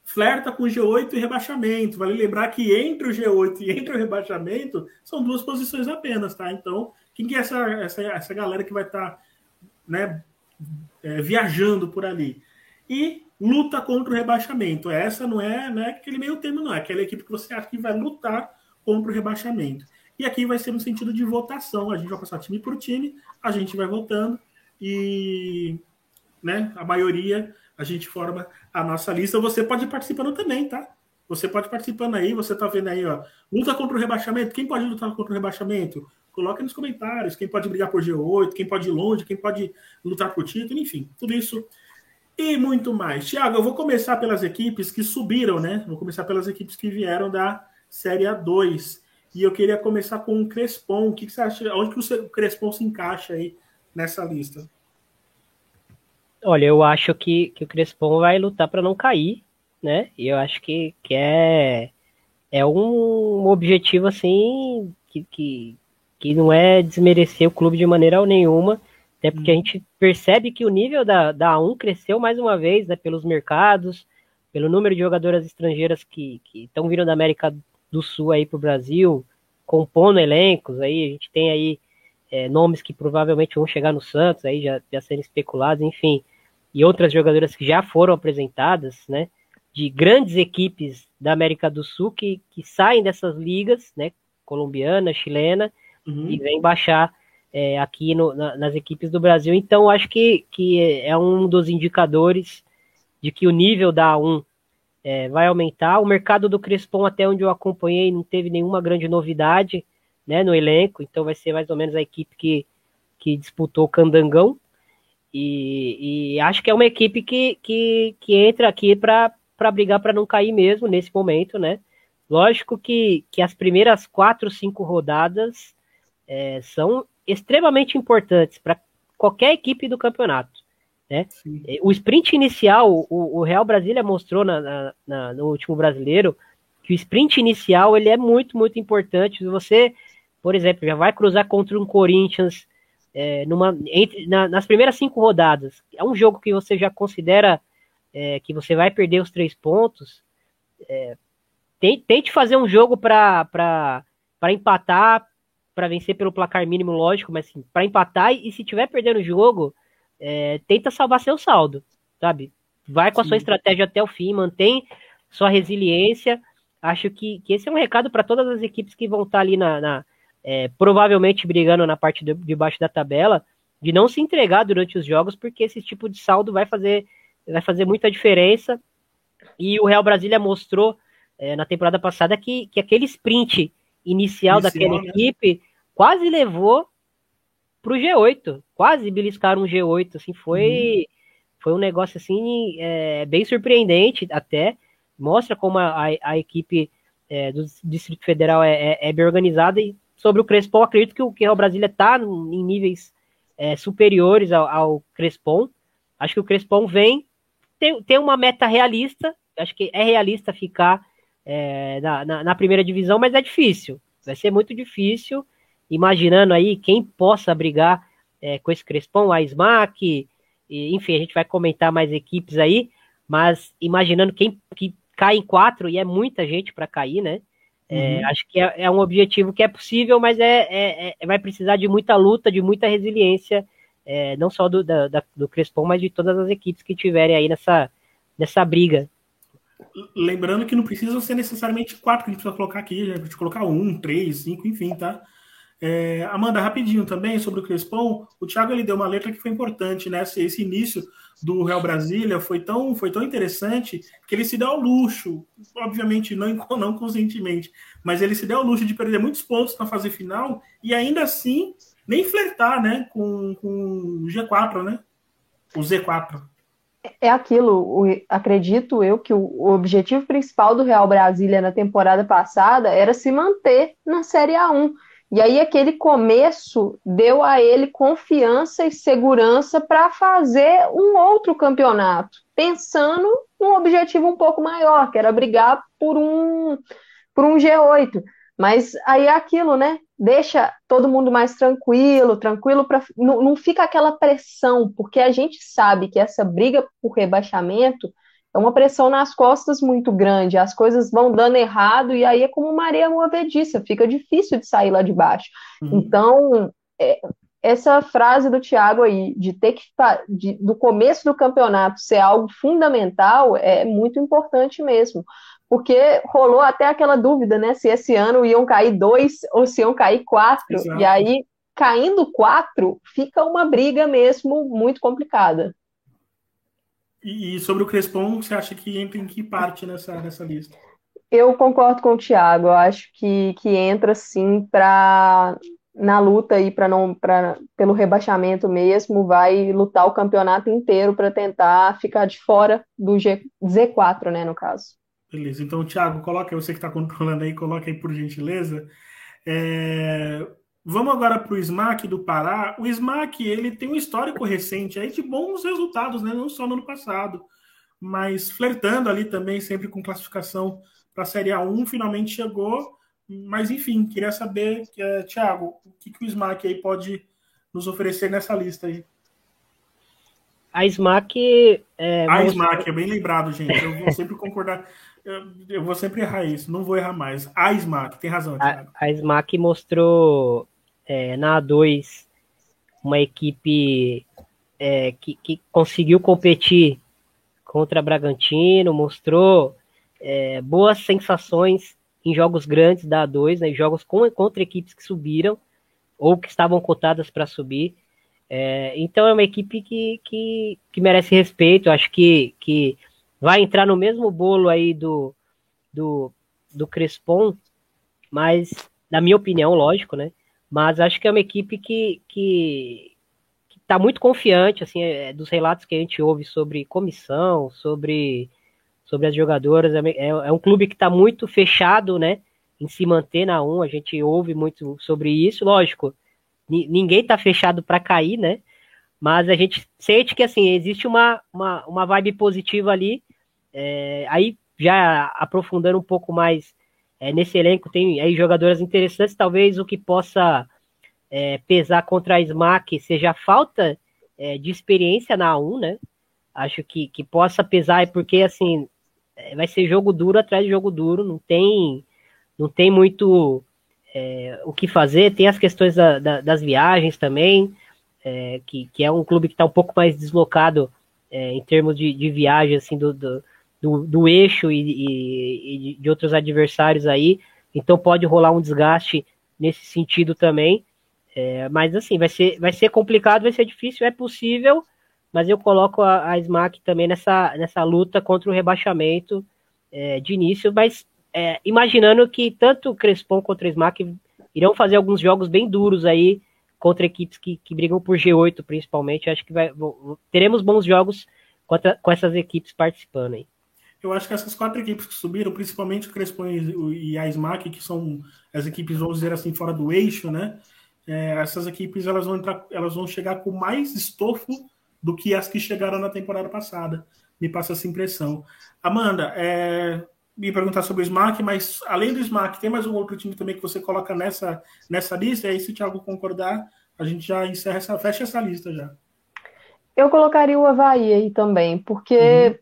Flerta com G8 e rebaixamento. Vale lembrar que entre o G8 e entre o rebaixamento são duas posições apenas, tá? Então, quem que é essa, essa, essa galera que vai estar tá, né, é, viajando por ali? E luta contra o rebaixamento. Essa não é, não é aquele meio termo, não. É aquela equipe que você acha que vai lutar contra o rebaixamento. E aqui vai ser no sentido de votação. A gente vai passar time por time, a gente vai votando e né, a maioria a gente forma a nossa lista. Você pode ir participando também, tá? Você pode ir participando aí, você tá vendo aí, ó. Luta contra o rebaixamento. Quem pode lutar contra o rebaixamento? Coloque nos comentários. Quem pode brigar por G8, quem pode ir longe, quem pode lutar por título, enfim. Tudo isso e muito mais. Tiago, eu vou começar pelas equipes que subiram, né? Vou começar pelas equipes que vieram da Série A2. E eu queria começar com o Crespon. O que, que você acha? Onde que o Crespon se encaixa aí nessa lista? Olha, eu acho que, que o Crespon vai lutar para não cair, né? E eu acho que, que é, é um objetivo assim que, que, que não é desmerecer o clube de maneira nenhuma até porque a uhum. gente percebe que o nível da, da A1 cresceu mais uma vez, né, pelos mercados, pelo número de jogadoras estrangeiras que estão vindo da América do Sul aí para o Brasil, compondo elencos, aí a gente tem aí é, nomes que provavelmente vão chegar no Santos, aí já, já sendo especulados, enfim, e outras jogadoras que já foram apresentadas, né, de grandes equipes da América do Sul que, que saem dessas ligas, né, colombiana, chilena, uhum. e vem baixar é, aqui no, na, nas equipes do Brasil. Então, acho que, que é um dos indicadores de que o nível da A1 é, vai aumentar. O mercado do Crespon, até onde eu acompanhei, não teve nenhuma grande novidade né, no elenco, então vai ser mais ou menos a equipe que, que disputou o Candangão. E, e acho que é uma equipe que, que, que entra aqui para brigar para não cair mesmo nesse momento, né? Lógico que, que as primeiras quatro, cinco rodadas é, são extremamente importantes para qualquer equipe do campeonato. Né? O sprint inicial, o, o Real Brasília mostrou na, na, na, no último brasileiro que o sprint inicial ele é muito, muito importante. Você, por exemplo, já vai cruzar contra um Corinthians é, numa, entre, na, nas primeiras cinco rodadas. É um jogo que você já considera é, que você vai perder os três pontos. É, tente fazer um jogo para empatar, para vencer pelo placar mínimo, lógico, mas assim, para empatar e se tiver perdendo o jogo, é, tenta salvar seu saldo, sabe? Vai com Sim. a sua estratégia até o fim, mantém sua resiliência. Acho que, que esse é um recado para todas as equipes que vão estar tá ali na, na é, provavelmente brigando na parte de, de baixo da tabela, de não se entregar durante os jogos, porque esse tipo de saldo vai fazer, vai fazer muita diferença. E o Real Brasília mostrou é, na temporada passada que, que aquele sprint inicial, inicial daquela né? equipe quase levou pro G8, quase beliscaram um G8, assim, foi, uhum. foi um negócio, assim, é, bem surpreendente até, mostra como a, a equipe é, do Distrito Federal é, é, é, bem organizada e sobre o Crespon, acredito que o, que o Brasília está em níveis é, superiores ao, ao Crespon, acho que o Crespon vem, tem, tem uma meta realista, acho que é realista ficar é, na, na, na primeira divisão, mas é difícil, vai ser muito difícil, imaginando aí quem possa brigar é, com esse Crespão, a SMAC, e, enfim, a gente vai comentar mais equipes aí, mas imaginando quem que cai em quatro, e é muita gente para cair, né? É, uhum. Acho que é, é, um objetivo que é possível, mas é, é, é vai precisar de muita luta, de muita resiliência, é, não só do, da, do Crespon, mas de todas as equipes que tiverem aí nessa, nessa briga. Lembrando que não precisam ser necessariamente quatro que a gente precisa colocar aqui, a gente colocar um, três, cinco, enfim, tá? É, Amanda, rapidinho também sobre o Crespon, o Thiago ele deu uma letra que foi importante, né? Esse, início do Real Brasília foi tão, foi tão interessante que ele se deu ao luxo, obviamente não, não conscientemente, mas ele se deu ao luxo de perder muitos pontos na fase final e ainda assim nem flertar né, com, com o G4, né? O Z4. É aquilo, acredito eu que o objetivo principal do Real Brasília na temporada passada era se manter na Série A1 e aí aquele começo deu a ele confiança e segurança para fazer um outro campeonato, pensando num objetivo um pouco maior, que era brigar por um por um G8. Mas aí é aquilo, né? Deixa todo mundo mais tranquilo, tranquilo para não, não fica aquela pressão, porque a gente sabe que essa briga por rebaixamento é uma pressão nas costas muito grande, as coisas vão dando errado, e aí é como Maria movediça, fica difícil de sair lá de baixo. Uhum. Então, é, essa frase do Thiago aí, de ter que, de, do começo do campeonato ser algo fundamental, é muito importante mesmo. Porque rolou até aquela dúvida, né? Se esse ano iam cair dois ou se iam cair quatro. Exato. E aí, caindo quatro, fica uma briga mesmo muito complicada. E, sobre o Crespon, você acha que entra em que parte nessa, nessa lista? Eu concordo com o Thiago. Eu acho que, que entra sim para na luta aí para não para pelo rebaixamento mesmo, vai lutar o campeonato inteiro para tentar ficar de fora do G, Z4, né, no caso. Beleza. Então, Thiago, coloca você que está controlando aí, coloca aí por gentileza. É, Vamos agora para o SMAC do Pará. O SMAC ele tem um histórico recente aí de bons resultados, né? não só no ano passado, mas flertando ali também, sempre com classificação para a Série A1, finalmente chegou. Mas enfim, queria saber, é, Thiago, o que, que o SMAC aí pode nos oferecer nessa lista aí. A SMAC. É, a SMAC, é bem lembrado, gente. Eu vou sempre concordar. Eu, eu, vou sempre errar isso, não vou errar mais. A SMAC, tem razão. Thiago. A, a SMAC mostrou é, na A2 uma equipe é, que, que, conseguiu competir contra Bragantino, mostrou é, boas sensações em jogos grandes da A2, né, jogos com, contra equipes que subiram ou que estavam cotadas para subir. É, então é uma equipe que, que, que merece respeito, acho que, que vai entrar no mesmo bolo aí do, do, do Crespon, mas, na minha opinião, lógico, né? Mas acho que é uma equipe que, que, que tá muito confiante, assim, é, dos relatos que a gente ouve sobre comissão, sobre, sobre as jogadoras. É, é, é um clube que está muito fechado, né? Em se manter na 1, a gente ouve muito sobre isso, lógico. Ninguém tá fechado para cair, né? Mas a gente sente que assim existe uma, uma, uma vibe positiva ali. É, aí já aprofundando um pouco mais é, nesse elenco, tem aí jogadoras interessantes, talvez o que possa é, pesar contra a SMAC seja a falta é, de experiência na A1, né? Acho que, que possa pesar, é porque assim, é, vai ser jogo duro atrás de jogo duro, não tem, não tem muito é, o que fazer, tem as questões da, da, das viagens também, que, que é um clube que está um pouco mais deslocado em termos de, de viagem, assim, do, do do, do eixo e, e, e de outros adversários aí, então pode rolar um desgaste nesse sentido também. É, mas assim, vai ser, vai ser complicado, vai ser difícil, é possível, mas eu coloco a, a SMAC também nessa, nessa luta contra o rebaixamento é, de início, mas é, imaginando que tanto Crespon quanto o SMAC irão fazer alguns jogos bem duros aí contra equipes que, que brigam por G8 principalmente. Acho que vai, teremos bons jogos contra, com essas equipes participando aí. Eu acho que essas quatro equipes que subiram, principalmente o Crespo e a SMAC, que são as equipes, vamos dizer assim, fora do eixo, né? É, essas equipes elas vão, entrar, elas vão chegar com mais estofo do que as que chegaram na temporada passada. Me passa essa impressão. Amanda, é, me perguntar sobre o SMAC, mas além do SMAC, tem mais um outro time também que você coloca nessa, nessa lista? E aí, se o Thiago concordar, a gente já encerra essa, fecha essa lista já. Eu colocaria o Havaí aí também, porque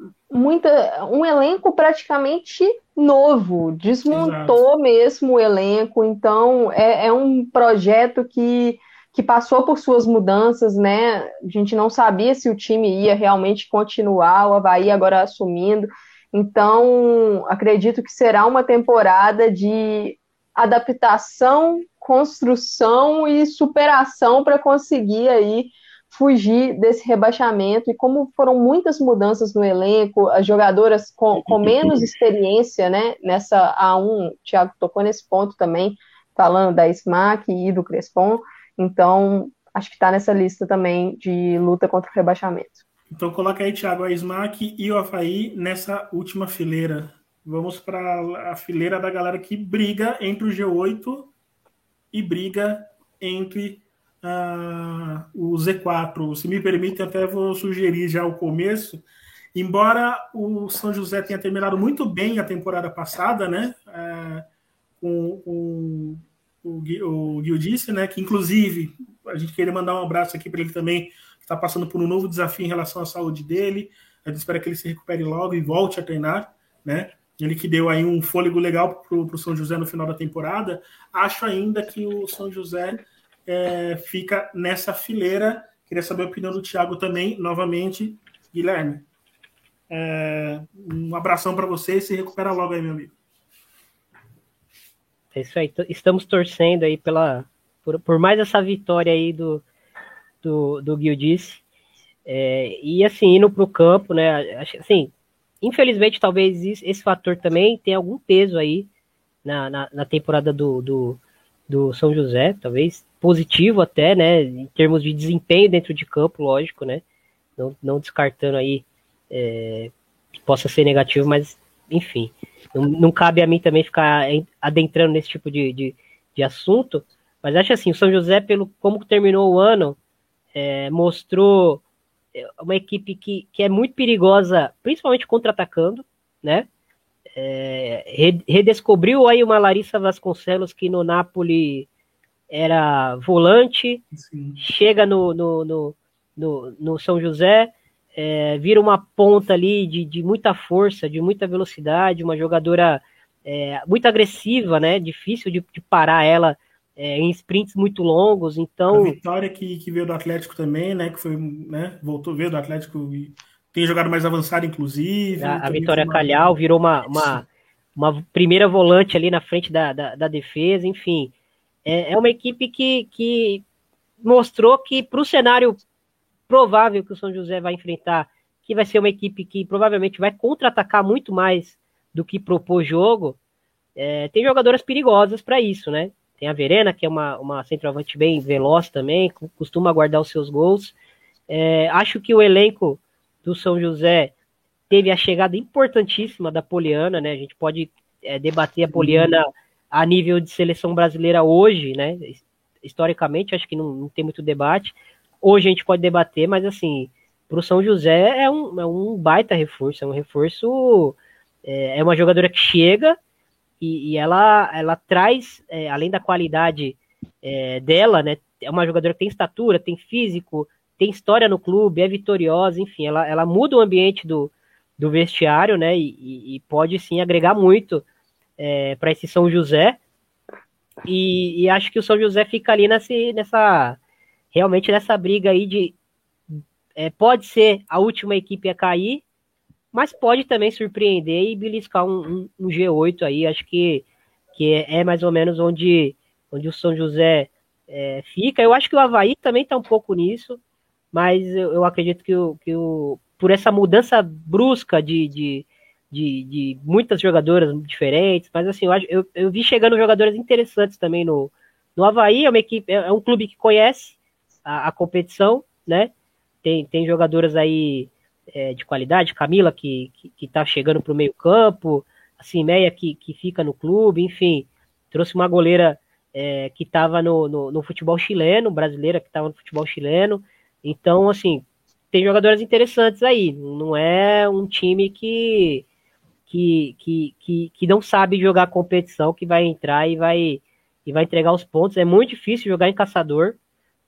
uhum muita, um elenco praticamente novo, desmontou Exato. mesmo o elenco, então é, é, um projeto que, que passou por suas mudanças, né? A gente não sabia se o time ia realmente continuar, o Havaí agora assumindo. Então, acredito que será uma temporada de adaptação, construção e superação para conseguir aí fugir desse rebaixamento. E como foram muitas mudanças no elenco, as jogadoras com, com menos experiência né, nessa A1, o Thiago tocou nesse ponto também, falando da SMAC e do Crespon. Então, acho que está nessa lista também de luta contra o rebaixamento. Então, coloca aí, Thiago, a SMAC e o Havaí nessa última fileira. Vamos para a fileira da galera que briga entre o G8 e briga entre uh, o Z4. Se me permite, até vou sugerir já o começo. Embora o São José tenha terminado muito bem a temporada passada, né? Uh, com, com o, o Gil disse, né? Que inclusive a gente queria mandar um abraço aqui para ele também, que está passando por um novo desafio em relação à saúde dele. A gente espera que ele se recupere logo e volte a treinar, né? Ele que deu aí um fôlego legal para o São José no final da temporada. Acho ainda que o São José é, fica nessa fileira. Queria saber a opinião do Thiago também, novamente. Guilherme, é, um abração para você e se recupera logo aí, meu amigo. É isso aí, estamos torcendo aí pela, por, por mais essa vitória aí do, do, do Guildice. É, e assim, indo para o campo, né? Assim, infelizmente, talvez esse fator também tenha algum peso aí na, na, na temporada do, do, do São José, talvez positivo até, né, em termos de desempenho dentro de campo, lógico, né, não, não descartando aí é, que possa ser negativo, mas enfim, não, não, cabe a mim também ficar adentrando nesse tipo de, de, de, assunto, mas acho assim, o São José, pelo como terminou o ano, é, mostrou é, uma equipe que, que é muito perigosa, principalmente contra-atacando, né, é, redescobriu aí uma Larissa Vasconcelos que no Napoli era volante, Sim. chega no, no, no, no, no São José, é, vira uma ponta ali de, de muita força, de muita velocidade, uma jogadora é, muito agressiva, né? Difícil de, de parar ela é, em sprints muito longos. Então, a vitória que, que veio do Atlético também, né? Que foi, né? Voltou veio do Atlético e tem jogado mais avançado, inclusive. A, a Vitória uma... Calhau virou uma, uma, uma, primeira volante ali na frente da, da, da defesa, enfim. É, é, uma equipe que, que mostrou que para o cenário provável que o São José vai enfrentar, que vai ser uma equipe que provavelmente vai contra-atacar muito mais do que propor jogo, é, tem jogadoras perigosas para isso, né? Tem a Verena, que é uma, uma centroavante bem veloz também, costuma guardar os seus gols. É, acho que o elenco do São José teve a chegada importantíssima da Poliana, né? A gente pode é, debater a Poliana a nível de seleção brasileira hoje, né? Historicamente, acho que não, não tem muito debate. Hoje a gente pode debater, mas assim, para o São José é um, é um baita reforço, é um reforço, é, é uma jogadora que chega e, e ela, ela traz, é, além da qualidade é, dela, né? É uma jogadora que tem estatura, tem físico, tem história no clube, é vitoriosa, enfim, ela, ela muda o ambiente do, do vestiário, né? E, e pode sim agregar muito é, para esse São José. E, e, acho que o São José fica ali nesse, nessa realmente nessa briga aí de é, pode ser a última equipe a cair, mas pode também surpreender e beliscar um, um, um G8 aí. Acho que, que é, é, mais ou menos onde, onde o São José é, fica. Eu acho que o Havaí também está um pouco nisso, mas eu, eu acredito que, o, que o, por essa mudança brusca de, de, de, de muitas jogadoras diferentes, mas assim, eu, eu, eu vi chegando jogadoras interessantes também no, no Havaí, é uma equipe, é, é um clube que conhece a, a competição, né? Tem, tem jogadoras aí é, de qualidade, Camila que, que, que tá chegando para o meio campo, a Cimeia que, que fica no clube, enfim, trouxe uma goleira é, que estava no, no, no, futebol chileno, brasileira que estava no futebol chileno, então, assim, tem jogadoras interessantes aí, não é um time que que, que, que, que não sabe jogar competição, que vai entrar e vai, e vai entregar os pontos. É muito difícil jogar em caçador,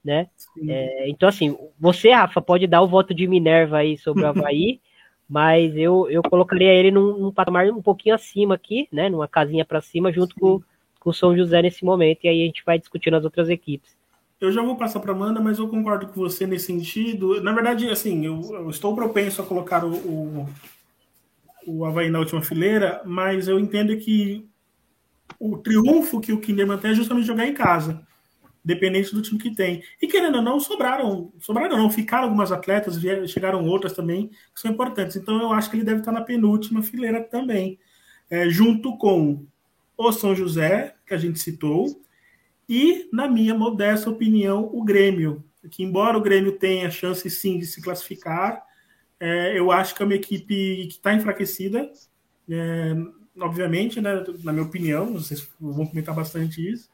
né? É, então, assim, você, Rafa, pode dar o voto de Minerva aí sobre o Havaí, mas eu, eu colocaria ele num, num, patamar um pouquinho acima aqui, né? Numa casinha para cima, junto com, com o São José nesse momento, e aí a gente vai discutindo as outras equipes. Eu já vou passar para Amanda, mas eu concordo com você nesse sentido. Na verdade, assim, eu, eu estou propenso a colocar o, o, o Havaí na última fileira, mas eu entendo que o triunfo que o Kinderman tem é justamente jogar em casa, dependente do time que tem. E querendo ou não, sobraram, sobraram não, ficaram algumas atletas, chegaram outras também, que são importantes. Então eu acho que ele deve estar na penúltima fileira também, é, junto com o São José, que a gente citou, e, na minha modesta opinião, o Grêmio, que embora o Grêmio tenha chance sim de se classificar, é, eu acho que é uma equipe que está enfraquecida, é, obviamente, né, na minha opinião, vocês vão comentar bastante isso.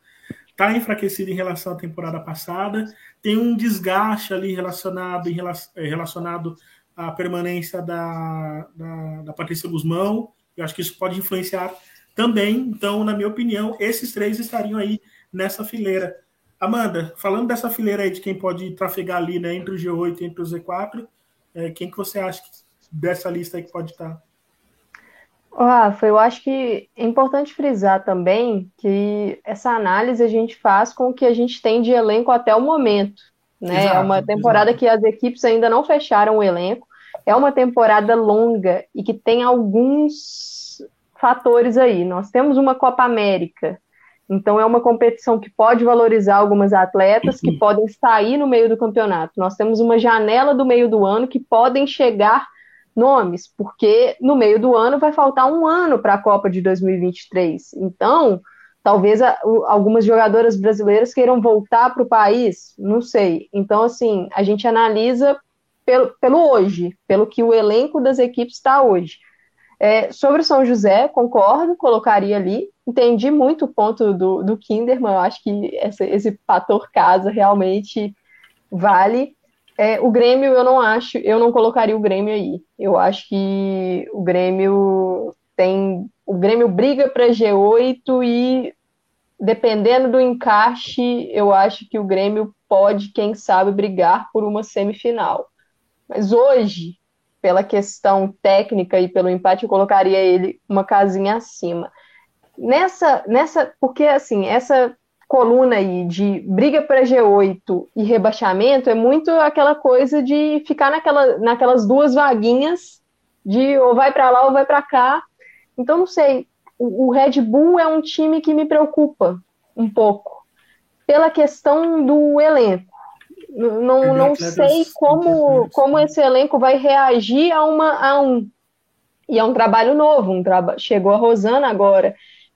Está enfraquecida em relação à temporada passada, tem um desgaste ali relacionado, em, é, relacionado à permanência da, da, da Patrícia Guzmão. Eu acho que isso pode influenciar também. Então, na minha opinião, esses três estariam aí nessa fileira. Amanda, falando dessa fileira aí de quem pode trafegar ali né, entre o G8 e entre o Z4, é, quem que você acha que, dessa lista aí que pode estar? Rafa, eu acho que é importante frisar também que essa análise a gente faz com o que a gente tem de elenco até o momento. Né? Exato, é uma temporada exato. que as equipes ainda não fecharam o elenco. É uma temporada longa e que tem alguns fatores aí. Nós temos uma Copa América então, é uma competição que pode valorizar algumas atletas que podem sair no meio do campeonato. Nós temos uma janela do meio do ano que podem chegar nomes, porque no meio do ano vai faltar um ano para a Copa de 2023. Então, talvez algumas jogadoras brasileiras queiram voltar para o país, não sei. Então, assim, a gente analisa pelo, pelo hoje, pelo que o elenco das equipes está hoje. É, sobre o São José, concordo, colocaria ali. Entendi muito o ponto do, do Kinderman, eu acho que essa, esse fator casa realmente vale. É, o Grêmio, eu não acho, eu não colocaria o Grêmio aí. Eu acho que o Grêmio tem. O Grêmio briga para G8 e, dependendo do encaixe, eu acho que o Grêmio pode, quem sabe, brigar por uma semifinal. Mas hoje, pela questão técnica e pelo empate, eu colocaria ele uma casinha acima. Nessa, nessa, porque assim, essa coluna aí de briga para G8 e rebaixamento é muito aquela coisa de ficar naquela, naquelas duas vaguinhas de ou vai para lá ou vai para cá. Então, não sei. O, o Red Bull é um time que me preocupa um pouco pela questão do elenco. Não, não sei como, como esse elenco vai reagir a, uma, a um. E é um trabalho novo, um traba chegou a Rosana agora.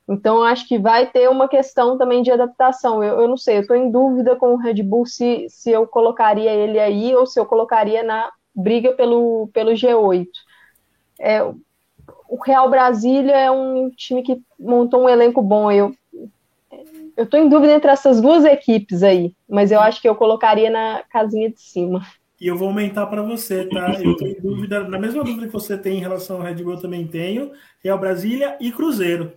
Então, acho que vai ter uma questão também de adaptação. Eu, eu não sei, eu estou em dúvida com o Red Bull se, se eu colocaria ele aí ou se eu colocaria na briga pelo, pelo G8. É, o Real Brasília é um time que montou um elenco bom. Eu, eu tô em dúvida entre essas duas equipes aí, mas eu acho que eu colocaria na casinha de cima. E eu vou aumentar para você, tá? Eu em dúvida, na mesma dúvida que você tem em relação ao Red Bull, eu também tenho, Real Brasília e Cruzeiro.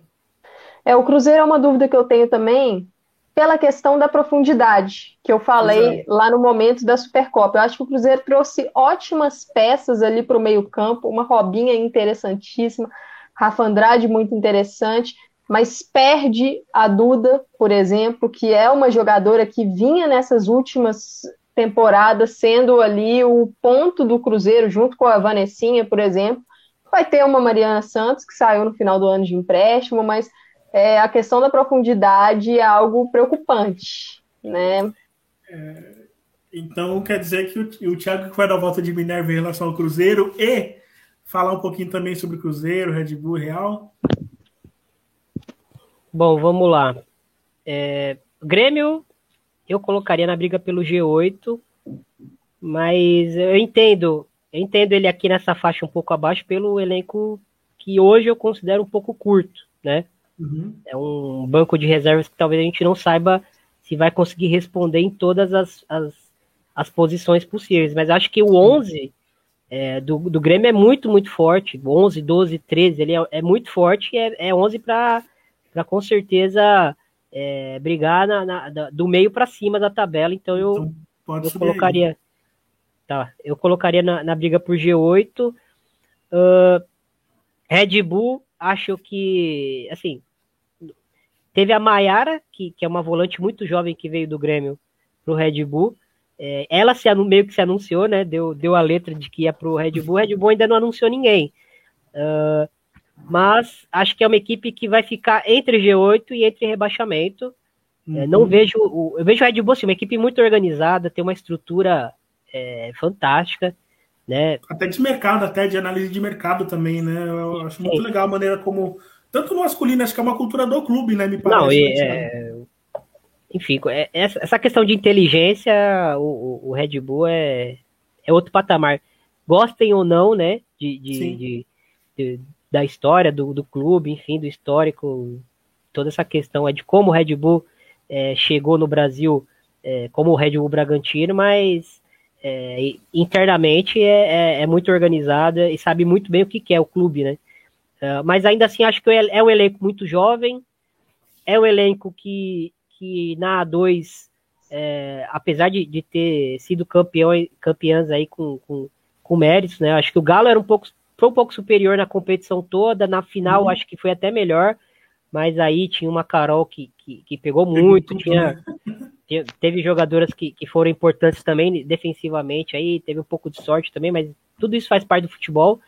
É, o Cruzeiro é uma dúvida que eu tenho também, pela questão da profundidade, que eu falei Exato. lá no momento da Supercopa. Eu acho que o Cruzeiro trouxe ótimas peças ali para o meio-campo, uma Robinha interessantíssima, Rafa Andrade muito interessante, mas perde a Duda, por exemplo, que é uma jogadora que vinha nessas últimas temporadas sendo ali o ponto do Cruzeiro, junto com a Vanessinha, por exemplo. Vai ter uma Mariana Santos, que saiu no final do ano de empréstimo, mas é, a questão da profundidade é algo preocupante, né? É, então quer dizer que o, o Thiago que vai dar a volta de Minerva em relação ao Cruzeiro e falar um pouquinho também sobre o Cruzeiro, Red Bull Real. Bom, vamos lá. É, Grêmio, eu colocaria na briga pelo G8, mas eu entendo, eu entendo ele aqui nessa faixa um pouco abaixo pelo elenco que hoje eu considero um pouco curto, né? Uhum. É um banco de reservas que talvez a gente não saiba se vai conseguir responder em todas as, as, as posições possíveis. Mas acho que o 11 é, do, do Grêmio é muito, muito forte. 11, 12, 13, ele é, é muito forte e é, é 11 para com certeza é, brigar na, na, do meio para cima da tabela. Então eu, então, eu colocaria. Aí. Tá, eu colocaria na, na briga por G8. Uh, Red Bull, acho que, assim, Teve a Maiara, que, que é uma volante muito jovem que veio do Grêmio pro Red Bull. É, ela se, meio que se anunciou, né? Deu, deu a letra de que ia pro Red Bull. O Red Bull ainda não anunciou ninguém. Uh, mas acho que é uma equipe que vai ficar entre G8 e entre rebaixamento. Uhum. É, não vejo. O, eu vejo o Red Bull assim, uma equipe muito organizada, tem uma estrutura é, fantástica. Né? Até de mercado, até de análise de mercado também, né? Eu acho muito legal a maneira como tanto no masculino, acho que é uma cultura do clube, né? Me parece. Não, e, é... Enfim, é, essa questão de inteligência, o, o Red Bull é, é outro patamar. Gostem ou não, né? De, de, de, de da história do, do clube, enfim, do histórico, toda essa questão é de como o Red Bull é, chegou no Brasil é, como o Red Bull Bragantino, mas é, internamente é, é, é, muito organizada e sabe muito bem o que, que é o clube, né? Uh, mas ainda assim, acho que é um elenco muito jovem, é um elenco que, que na A2, é, apesar de, de ter sido campeão, campeãs aí com, com, com méritos, né? Acho que o Galo era um pouco, foi um pouco superior na competição toda, na final uhum. acho que foi até melhor, mas aí tinha uma Carol que, que, que pegou muito, tinha, tinha, teve jogadoras que, que foram importantes também defensivamente, aí teve um pouco de sorte também, mas tudo isso faz parte do futebol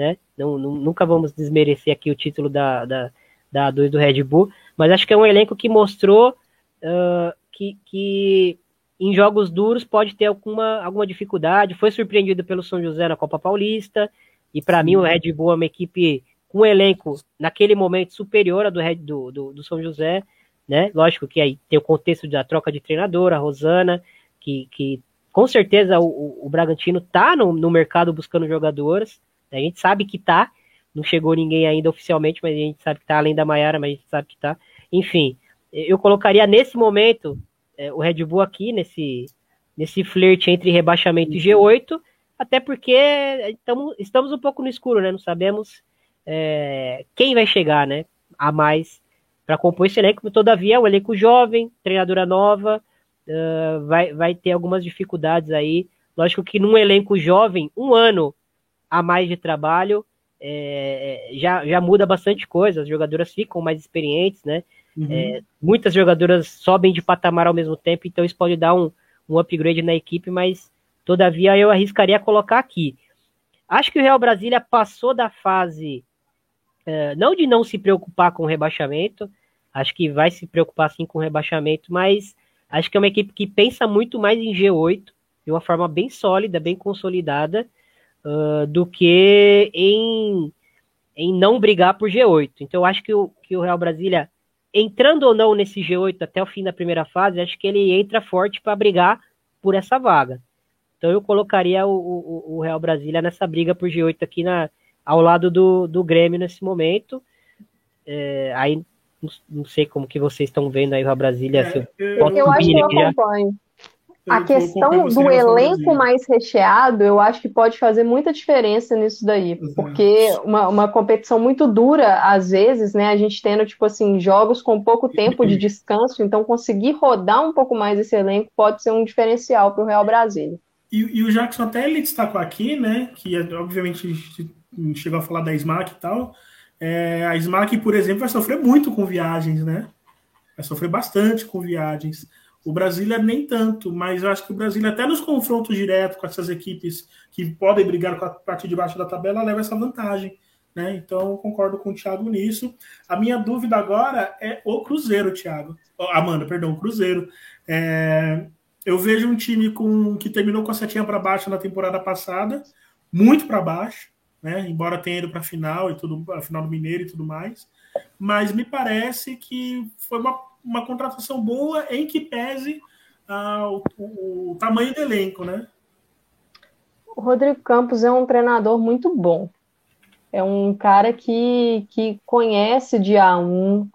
né? Não, não, nunca vamos desmerecer aqui o título da, da, da A2 do Red Bull, mas acho que é um elenco que mostrou uh, que, que em jogos duros pode ter alguma, alguma dificuldade. Foi surpreendido pelo São José na Copa Paulista, e para mim o Red Bull é uma equipe com um elenco naquele momento superior ao do, Red, do, do, do São José, né? Lógico que aí tem o contexto da troca de treinador, a Rosana, que, que com certeza o, o Bragantino tá no, no mercado buscando jogadoras, a gente sabe que tá, não chegou ninguém ainda oficialmente, mas a gente sabe que tá, além da Maiara, mas a gente sabe que tá. Enfim, eu colocaria nesse momento é, o Red Bull aqui, nesse, nesse flerte entre rebaixamento e G8, até porque estamos, estamos um pouco no escuro, né? Não sabemos é, quem vai chegar, né? A mais para compor esse elenco. Todavia, é um elenco jovem, treinadora nova, uh, vai, vai ter algumas dificuldades aí. Lógico que num elenco jovem, um ano a mais de trabalho, é, já, já muda bastante coisa, as jogadoras ficam mais experientes, né? Uhum. É, muitas jogadoras sobem de patamar ao mesmo tempo, então isso pode dar um, um upgrade na equipe, mas todavia eu arriscaria colocar aqui. Acho que o Real Brasília passou da fase, é, não de não se preocupar com o rebaixamento, acho que vai se preocupar sim com o rebaixamento, mas acho que é uma equipe que pensa muito mais em G8, de uma forma bem sólida, bem consolidada, uh, do que em, em não brigar por G8. Então eu acho que o, que o Real Brasília entrando ou não nesse G8 até o fim da primeira fase, acho que ele entra forte para brigar por essa vaga. Então eu colocaria o, o, o, Real Brasília nessa briga por G8 aqui na, ao lado do, do Grêmio nesse momento. É, aí não, sei como que vocês estão vendo aí o Real Brasília. É, eu, eu acho que eu acompanho a questão do elenco mais recheado, eu acho que pode fazer muita diferença nisso daí, Exato. porque uma, uma competição muito dura, às vezes, né, a gente tendo, tipo assim, jogos com pouco tempo de descanso, então conseguir rodar um pouco mais esse elenco pode ser um diferencial para o Real Brasília. E, e, o Jackson até ele destacou aqui, né, que obviamente chegou a falar da SMAC e tal, é, a SMAC, por exemplo, vai sofrer muito com viagens, né, vai sofrer bastante com viagens, o Brasília nem tanto, mas eu acho que o Brasília, até nos confrontos diretos com essas equipes que podem brigar com a parte de baixo da tabela, leva essa vantagem. Né? Então, concordo com o Thiago nisso. A minha dúvida agora é o Cruzeiro, Thiago. Amanda, perdão, o Cruzeiro. É... Eu vejo um time com que terminou com a setinha para baixo na temporada passada, muito para baixo, né? embora tenha ido para a final e tudo, a final do Mineiro e tudo mais. Mas me parece que foi uma uma contratação boa em que pese ah, o, o, o, tamanho do elenco, né? O Rodrigo Campos é um treinador muito bom. É um cara que, que conhece de A1.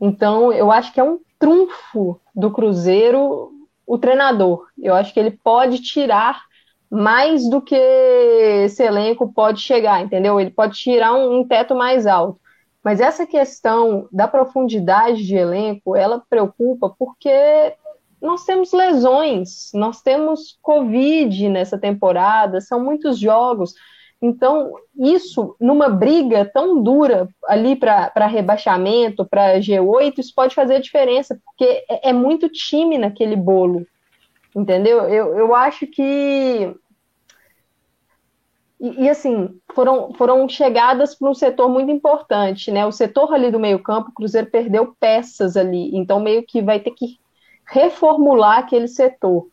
Então, eu acho que é um trunfo do Cruzeiro o treinador. Eu acho que ele pode tirar mais do que esse elenco pode chegar, entendeu? Ele pode tirar um, um teto mais alto. Mas essa questão da profundidade de elenco, ela preocupa porque nós temos lesões, nós temos Covid nessa temporada, são muitos jogos. Então, isso, numa briga tão dura ali para rebaixamento, para G8, isso pode fazer diferença, porque é, é muito time naquele bolo. Entendeu? Eu, eu acho que e, e, assim, foram, foram chegadas para um setor muito importante, né? O setor ali do meio-campo, o Cruzeiro perdeu peças ali, então meio que vai ter que reformular aquele setor.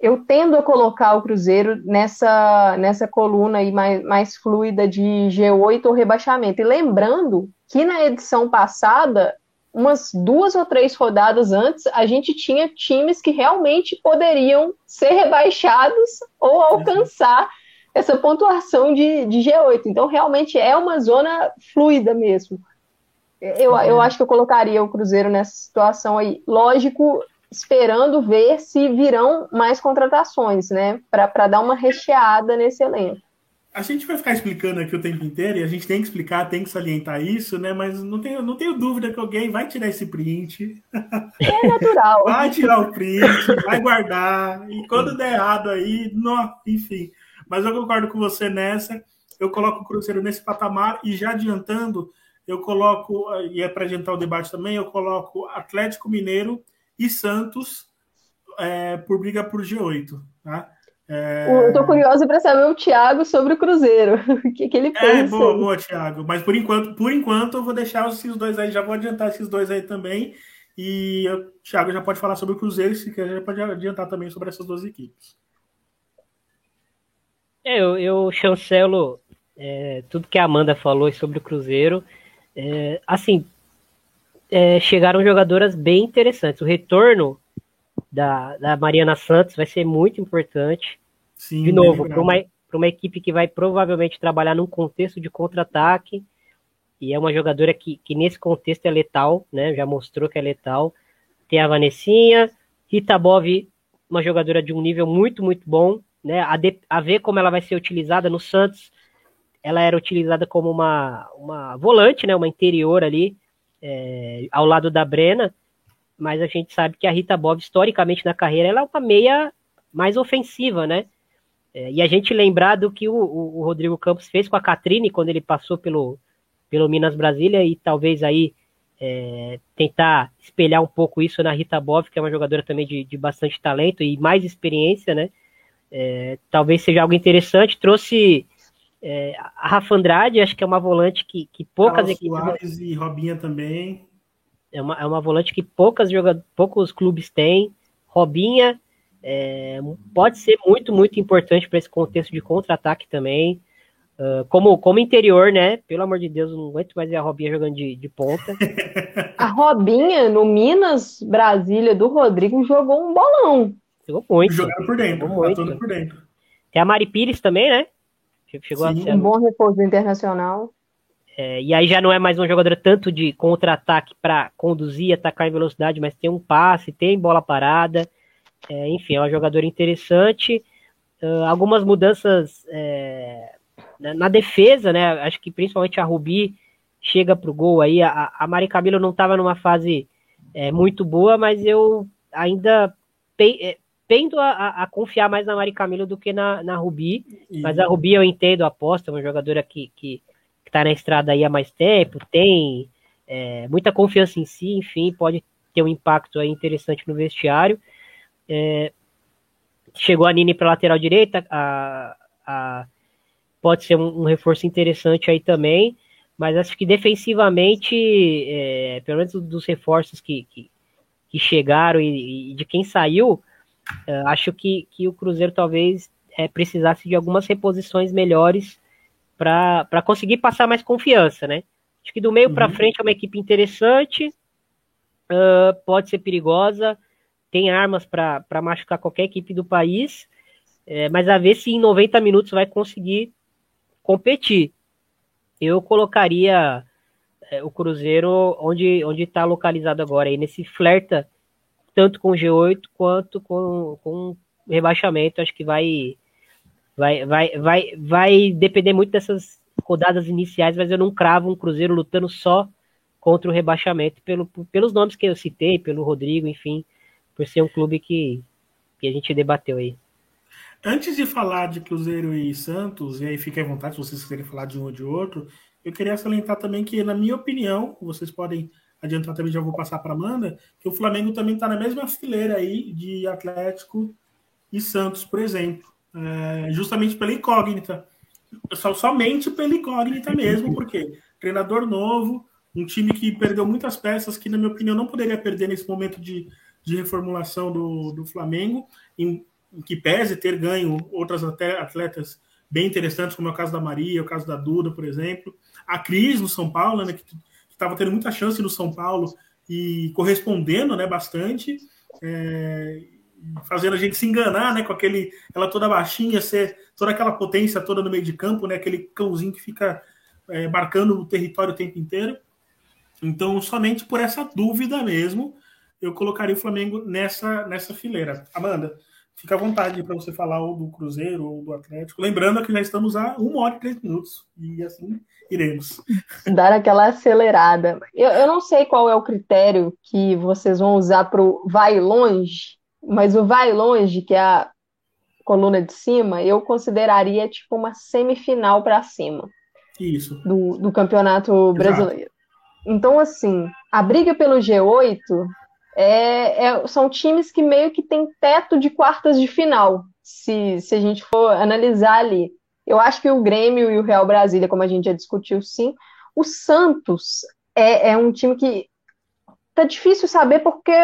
Eu tendo a colocar o Cruzeiro nessa, nessa coluna aí mais, mais fluida de G8 ou rebaixamento. E lembrando que na edição passada, umas duas ou três rodadas antes, a gente tinha times que realmente poderiam ser rebaixados ou alcançar essa pontuação de, de G8. Então, realmente é uma zona fluida mesmo. Eu, eu acho que eu colocaria o Cruzeiro nessa situação aí. Lógico, esperando ver se virão mais contratações, né? Para dar uma recheada nesse elenco. A gente vai ficar explicando aqui o tempo inteiro e a gente tem que explicar, tem que salientar isso, né? Mas não tenho, não tenho dúvida que alguém vai tirar esse print. É natural. vai tirar o print, vai guardar. E quando der errado aí, não, enfim. Mas eu concordo com você nessa. Eu coloco o Cruzeiro nesse patamar e já adiantando, eu coloco, e é para adiantar o debate também, eu coloco Atlético Mineiro e Santos é, por briga por G8. Tá? É... Eu tô curioso para saber o Thiago sobre o Cruzeiro. O que, que ele é, pensa. É, boa, boa, Thiago. Mas por enquanto, por enquanto, eu vou deixar esses dois aí, já vou adiantar esses dois aí também. E o Thiago já pode falar sobre o Cruzeiro, se quiser, já pode adiantar também sobre essas duas equipes. É, eu, eu chancelo é, tudo que a Amanda falou sobre o Cruzeiro. É, assim, é, chegaram jogadoras bem interessantes. O retorno da, da Mariana Santos vai ser muito importante. Sim, de novo, para uma, uma equipe que vai provavelmente trabalhar num contexto de contra-ataque. E é uma jogadora que, que nesse contexto é letal, né? Já mostrou que é letal. Tem a Vanessinha, Rita Bov, uma jogadora de um nível muito, muito bom né, a, de, a ver como ela vai ser utilizada no Santos. Ela era utilizada como uma, uma volante, né, uma interior ali, é, ao lado da Brena, mas a gente sabe que a Rita Bob, historicamente na carreira, ela é uma meia mais ofensiva, né? É, e a gente lembrar do que o, o, Rodrigo Campos fez com a Catrine quando ele passou pelo, pelo Minas Brasília e talvez aí é, tentar espelhar um pouco isso na Rita Bov, que é uma jogadora também de, de bastante talento e mais experiência, né? É, talvez seja algo interessante. Trouxe é, a Rafa Andrade, acho que é uma volante que, que poucas Carlos equipes. Soares e Robinha também. É uma, é uma volante que poucas joga, poucos clubes têm. Robinha é, pode ser muito, muito importante para esse contexto de contra-ataque também. Uh, como, como interior, né? Pelo amor de Deus, não aguento mais ver a Robinha jogando de, de ponta. A Robinha, no Minas Brasília do Rodrigo, jogou um bolão. Jogou muito. Jogando por dentro, jogou muito. por dentro. Tem a Mari Pires também, né? Chegou Sim, a ser... Um bom reforço internacional. É, e aí já não é mais uma jogadora tanto de contra-ataque para conduzir, atacar em velocidade, mas tem um passe, tem bola parada. É, enfim, é uma jogadora interessante. Uh, algumas mudanças é, na defesa, né? Acho que principalmente a Rubi chega pro gol aí. A, a Mari Camilo não estava numa fase é, muito boa, mas eu ainda pe, é, tendo a, a, confiar mais na Mari Camilo do que na, na Rubi. E... Mas a Rubi eu entendo a aposta, uma jogadora que, que, que tá na estrada aí há mais tempo, tem é, muita confiança em si, enfim, pode ter um impacto aí interessante no vestiário. É, chegou a Nini para lateral direita, a, a pode ser um, um, reforço interessante aí também, mas acho que defensivamente, é, pelo menos dos reforços que, que, que chegaram e, e, de quem saiu, é, acho que, que o Cruzeiro talvez é, precisasse de algumas reposições melhores para conseguir passar mais confiança, né? Acho que do meio uhum. para frente é uma equipe interessante, uh, pode ser perigosa, tem armas para machucar qualquer equipe do país, é, mas a ver se em 90 minutos vai conseguir competir. Eu colocaria é, o Cruzeiro onde onde está localizado agora, aí nesse flerta tanto com o G8 quanto com, com rebaixamento. Acho que vai, vai, vai, vai, vai depender muito dessas rodadas iniciais, mas eu não cravo um Cruzeiro lutando só contra o rebaixamento pelo, pelos nomes que eu citei, pelo Rodrigo, enfim, por ser um clube que, que a gente debateu aí. Antes de falar de Cruzeiro e Santos, e aí fiquem à vontade se vocês quiserem falar de um ou de outro, eu queria salientar também que, na minha opinião, vocês podem adiantar também, já vou passar para Amanda, que o Flamengo também está na mesma fileira aí de Atlético e Santos, por exemplo. É, justamente pela incógnita. Só, somente pela incógnita mesmo, porque treinador novo, um time que perdeu muitas peças que, na minha opinião, não poderia perder nesse momento de, de reformulação do, do Flamengo, em, que pese ter ganho outras atletas bem interessantes, como é o caso da Maria, o caso da Duda, por exemplo. A Cris no São Paulo, né, que estava tendo muita chance no São Paulo e correspondendo né, bastante, é, fazendo a gente se enganar né, com aquele, ela toda baixinha, ser toda aquela potência toda no meio de campo, né, aquele cãozinho que fica é, marcando o território o tempo inteiro. Então, somente por essa dúvida mesmo, eu colocaria o Flamengo nessa, nessa fileira. Amanda, Fica à vontade para você falar ou do Cruzeiro ou do Atlético. Lembrando que já estamos a uma hora e três minutos. E assim iremos. Dar aquela acelerada. Eu, eu não sei qual é o critério que vocês vão usar para o vai longe, mas o vai longe, que é a coluna de cima, eu consideraria tipo uma semifinal para cima. Isso. Do, do campeonato brasileiro. Exato. Então, assim, a briga pelo G8 é, é, são times que meio que têm teto de quartas de final, se, se a gente for analisar ali. Eu acho que o Grêmio e o Real Brasília, como a gente já discutiu, sim. O Santos é, é um time que tá difícil saber porque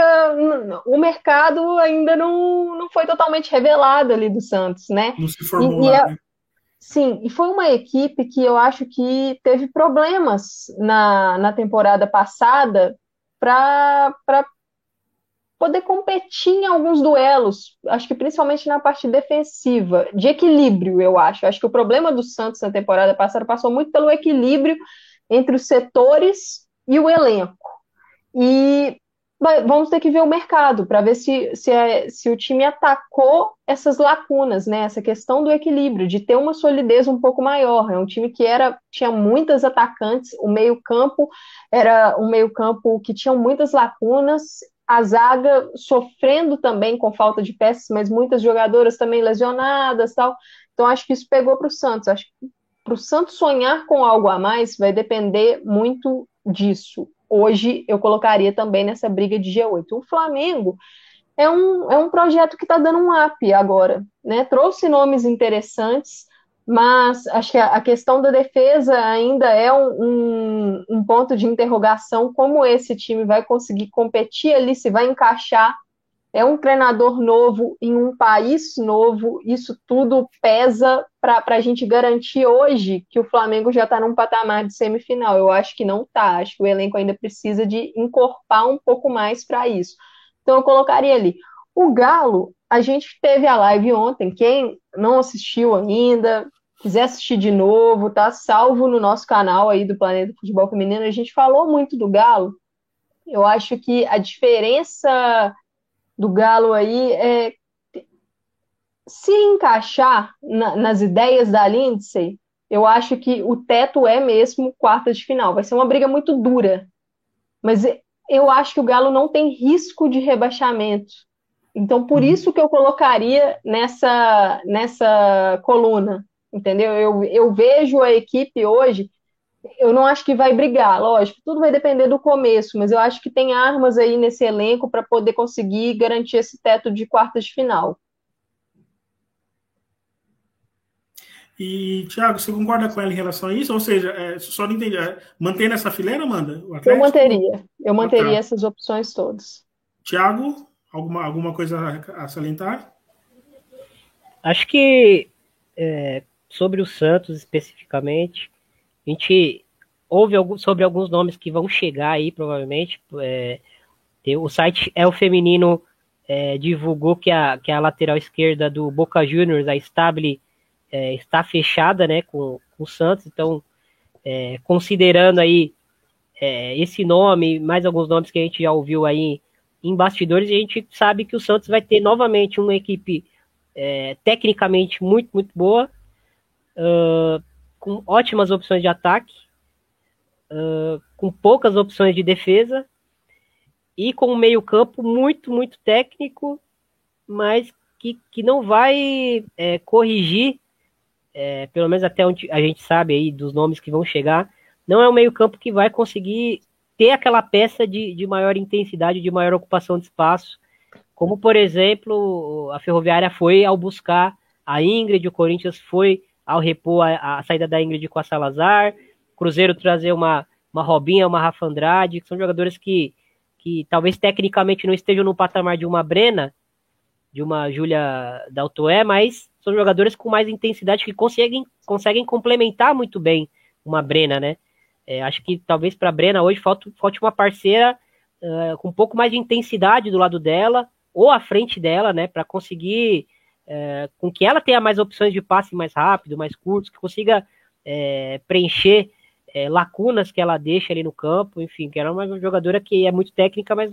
o mercado ainda não, não foi totalmente revelado ali do Santos, né? Não se formou e, e é, né? Sim, e foi uma equipe que eu acho que teve problemas na, na temporada passada para poder competir em alguns duelos, acho que principalmente na parte defensiva, de equilíbrio, eu acho. Acho que o problema do Santos na temporada passada passou muito pelo equilíbrio entre os setores e o elenco. E vamos ter que ver o mercado para ver se, se, é, se, o time atacou essas lacunas, né? Essa questão do equilíbrio, de ter uma solidez um pouco maior. É um time que era tinha muitas atacantes, o meio-campo era um meio-campo que tinha muitas lacunas a zaga sofrendo também com falta de peças, mas muitas jogadoras também lesionadas tal. Então acho que isso pegou para o Santos. Acho que para o Santos sonhar com algo a mais vai depender muito disso. hoje eu colocaria também nessa briga de G8. O Flamengo é um, é um projeto que está dando um up agora, né? Trouxe nomes interessantes, mas acho que a, questão da defesa ainda é um, um, um, ponto de interrogação, como esse time vai conseguir competir ali, se vai encaixar. É um treinador novo em um país novo, isso tudo pesa para a gente garantir hoje que o Flamengo já está num patamar de semifinal. Eu acho que não está, acho que o elenco ainda precisa de encorpar um pouco mais para isso. Então eu colocaria ali. O Galo, a gente teve a live ontem. Quem não assistiu ainda, quiser assistir de novo, tá salvo no nosso canal aí do Planeta Futebol Feminino. A gente falou muito do Galo. Eu acho que a diferença do Galo aí é se encaixar na, nas ideias da Lindsay, eu acho que o teto é mesmo quarta de final. Vai ser uma briga muito dura. Mas eu acho que o Galo não tem risco de rebaixamento. Então, por uhum. isso que eu colocaria nessa, nessa coluna, entendeu? Eu, eu vejo a equipe hoje, eu não acho que vai brigar, lógico, tudo vai depender do começo, mas eu acho que tem armas aí nesse elenco para poder conseguir garantir esse teto de quartas de final. E, Thiago, você concorda com ela em relação a isso? Ou seja, é, só não entendi, é, mantém essa fileira, Amanda? Eu manteria. Eu manteria ah, tá. essas opções todas. Tiago, alguma, alguma coisa a, salientar? Acho que é, sobre o Santos especificamente, a gente ouve sobre alguns nomes que vão chegar aí, provavelmente. É, o site É o Feminino é, divulgou que a, que a lateral esquerda do Boca Juniors, a Stable é, está fechada né, com, com o Santos, então, é, considerando aí é, esse nome, mais alguns nomes que a gente já ouviu aí em bastidores, a gente sabe que o Santos vai ter novamente uma equipe é, tecnicamente muito, muito boa, uh, com ótimas opções de ataque, uh, com poucas opções de defesa e com um meio-campo muito, muito técnico, mas que, que não vai é, corrigir é, pelo menos até onde a gente sabe aí dos nomes que vão chegar, não é um meio-campo que vai conseguir ter aquela peça de, de maior intensidade, de maior ocupação de espaço, como por exemplo a Ferroviária foi ao buscar a Ingrid, o Corinthians foi ao repor a, a saída da Ingrid com a Salazar, Cruzeiro trazer uma, uma Robinha, uma Rafa Andrade, que são jogadores que, que talvez tecnicamente não estejam no patamar de uma Brena, de uma Júlia Daltoé, mas são jogadores com mais intensidade que conseguem, conseguem complementar muito bem uma Brena, né? É, acho que talvez para a Brena hoje falte, falte uma parceira uh, com um pouco mais de intensidade do lado dela ou à frente dela, né? Para conseguir uh, com que ela tenha mais opções de passe mais rápido, mais curtos, que consiga uh, preencher lacunas que ela deixa ali no campo, enfim, que ela é uma jogadora que é muito técnica, mas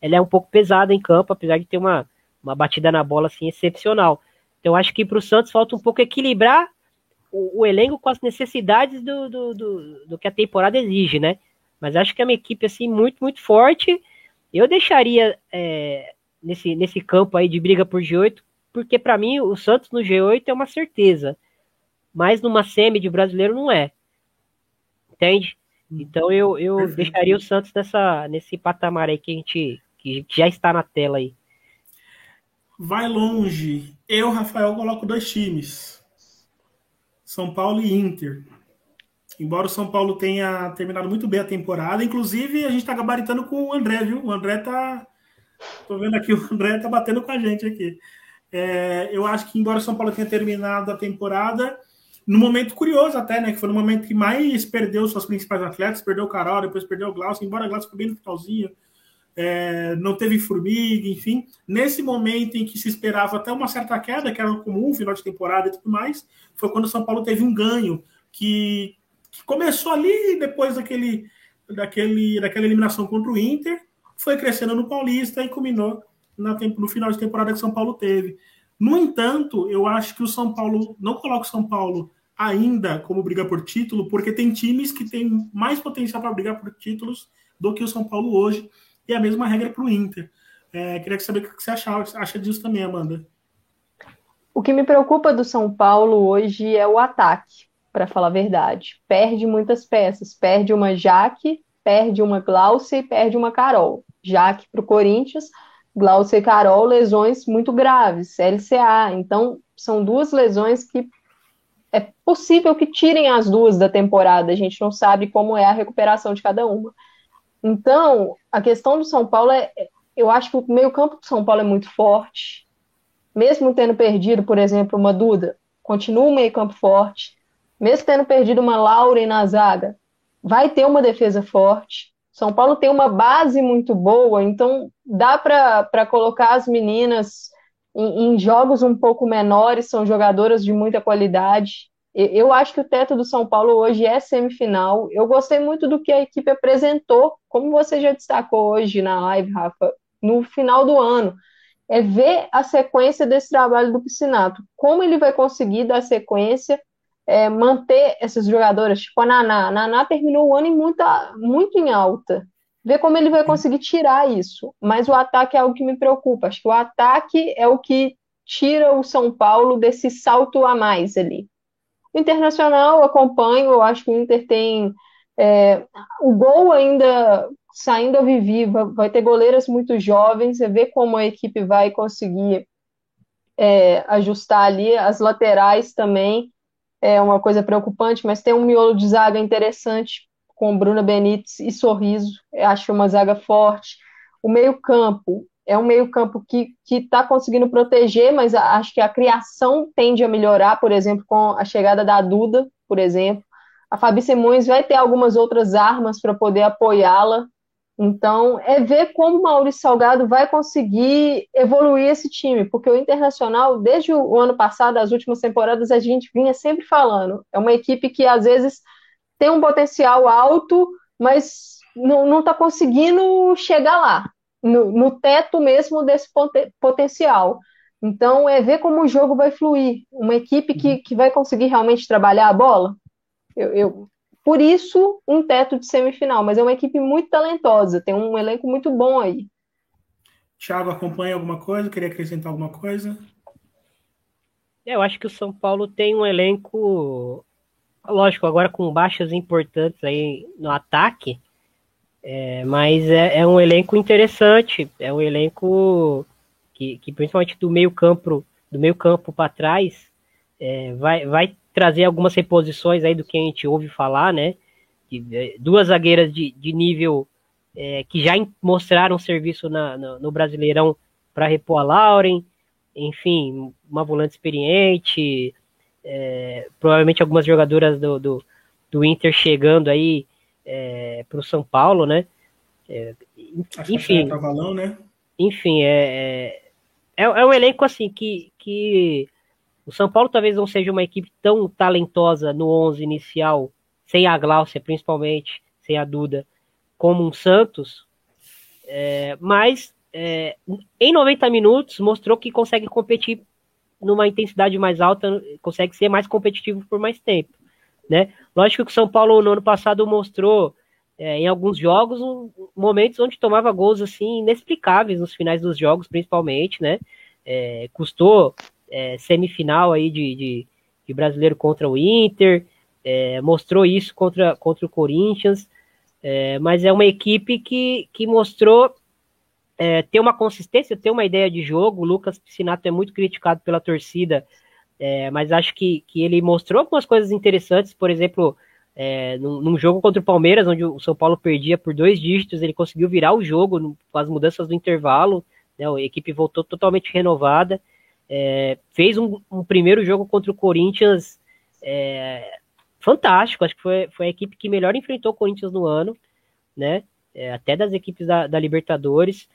ela é um pouco pesada em campo, apesar de ter uma, uma batida na bola assim excepcional. Então, acho que para o Santos falta um pouco equilibrar o, o elenco com as necessidades do, do, do, do, que a temporada exige, né? Mas acho que é uma equipe assim muito, muito forte. Eu deixaria é, nesse, nesse campo aí de briga por G8, porque para mim o Santos no G8 é uma certeza. Mas numa semi de brasileiro não é. Entende? Então eu, eu deixaria o Santos nessa, nesse patamar aí que a gente que já está na tela aí vai longe. Eu, Rafael, coloco dois times: São Paulo e Inter. Embora o São Paulo tenha terminado muito bem a temporada, inclusive a gente está gabaritando com o André, viu? O André tá. Tô vendo aqui, o André tá batendo com a gente aqui. É, eu acho que, embora o São Paulo tenha terminado a temporada, no momento curioso até, né? Que foi no momento que mais perdeu suas principais atletas, perdeu o Carol, depois perdeu o Glaucio, embora o Glaucio ficou bem no finalzinho, é, não teve formiga, enfim. Nesse momento em que se esperava até uma certa queda, que era comum, final de temporada e tudo mais, foi quando o São Paulo teve um ganho que, que começou ali depois daquele, daquele, daquela eliminação contra o Inter, foi crescendo no Paulista e culminou na, no final de temporada que o São Paulo teve. No entanto, eu acho que o São Paulo, não coloca o São Paulo ainda como briga por título, porque tem times que têm mais potencial para brigar por títulos do que o São Paulo hoje e a mesma regra para o Inter. É, queria saber o que você achava, acha disso também, Amanda. O que me preocupa do São Paulo hoje é o ataque, para falar a verdade. Perde muitas peças. Perde uma Jaque, perde uma Glaucia e perde uma Carol, já que para o Corinthians, Glaucia e Carol, lesões muito graves, LCA. Então, são duas lesões que é possível que tirem as duas da temporada, a gente não sabe como é a recuperação de cada uma. Então, a questão do São Paulo é. Eu acho que o meio-campo do São Paulo é muito forte. Mesmo tendo perdido, por exemplo, uma Duda, continua um meio-campo forte. Mesmo tendo perdido uma Lauren na zaga, vai ter uma defesa forte. São Paulo tem uma base muito boa, então dá para colocar as meninas em, em, jogos um pouco menores, são jogadoras de muita qualidade. Eu acho que o teto do São Paulo hoje é semifinal. Eu gostei muito do que a equipe apresentou, como você já destacou hoje na live, Rafa, no final do ano. É ver a sequência desse trabalho do Piscinato. Como ele vai conseguir dar sequência, é, manter essas jogadoras, tipo a Naná. A Naná terminou o ano em muita, muito em alta. Ver como ele vai conseguir tirar isso. Mas o ataque é algo que me preocupa. Acho que o ataque é o que tira o São Paulo desse salto a mais ali. Internacional acompanho, eu acho que o Inter tem é, o gol ainda saindo a viva, vai ter goleiras muito jovens, você vê como a equipe vai conseguir é, ajustar ali, as laterais também é uma coisa preocupante, mas tem um miolo de zaga interessante com Bruna Benítez e Sorriso, eu acho uma zaga forte. O meio-campo, é um meio-campo que está conseguindo proteger, mas acho que a criação tende a melhorar, por exemplo, com a chegada da Duda, por exemplo. A Fabi Simões vai ter algumas outras armas para poder apoiá-la. Então, é ver como o Maurício Salgado vai conseguir evoluir esse time, porque o Internacional, desde o ano passado, as últimas temporadas, a gente vinha sempre falando. É uma equipe que às vezes tem um potencial alto, mas não está conseguindo chegar lá no, no teto mesmo desse potencial. Então, é ver como o jogo vai fluir. Uma equipe que, que vai conseguir realmente trabalhar a bola. Eu, eu, por isso, um teto de semifinal. Mas é uma equipe muito talentosa. Tem um elenco muito bom aí. Thiago, acompanha alguma coisa? Queria acrescentar alguma coisa? Eu acho que o São Paulo tem um elenco, lógico, agora com baixas importantes aí no ataque, é, mas é, é, um elenco interessante, é um elenco que, que principalmente do meio campo, do meio campo para trás, é, vai, vai trazer algumas reposições aí do que a gente ouve falar, né? De, duas zagueiras de, de nível é, que já mostraram serviço na, na, no Brasileirão para repor a Lauren, enfim, uma volante experiente, é, provavelmente algumas jogadoras do, do, do Inter chegando aí é, para o São Paulo, né? É, enfim, valão, né? enfim, é, é, é, um elenco assim que, que o São Paulo talvez não seja uma equipe tão talentosa no 11 inicial, sem a Gláucia principalmente, sem a Duda, como um Santos, é, mas é, em 90 minutos mostrou que consegue competir numa intensidade mais alta, consegue ser mais competitivo por mais tempo né? Lógico que o São Paulo no ano passado mostrou é, em alguns jogos um, momentos onde tomava gols assim inexplicáveis nos finais dos jogos, principalmente, né? É, custou é, semifinal aí de, de, de, brasileiro contra o Inter, é, mostrou isso contra, contra o Corinthians, é, mas é uma equipe que, que mostrou é, ter uma consistência, ter uma ideia de jogo. O Lucas Piscinato é muito criticado pela torcida é, mas acho que, que ele mostrou algumas coisas interessantes, por exemplo, é, num, num, jogo contra o Palmeiras, onde o São Paulo perdia por dois dígitos, ele conseguiu virar o jogo no, com as mudanças do intervalo, né, a equipe voltou totalmente renovada, é, fez um, um, primeiro jogo contra o Corinthians é, fantástico, acho que foi, foi a equipe que melhor enfrentou o Corinthians no ano, né, é, até das equipes da, da Libertadores,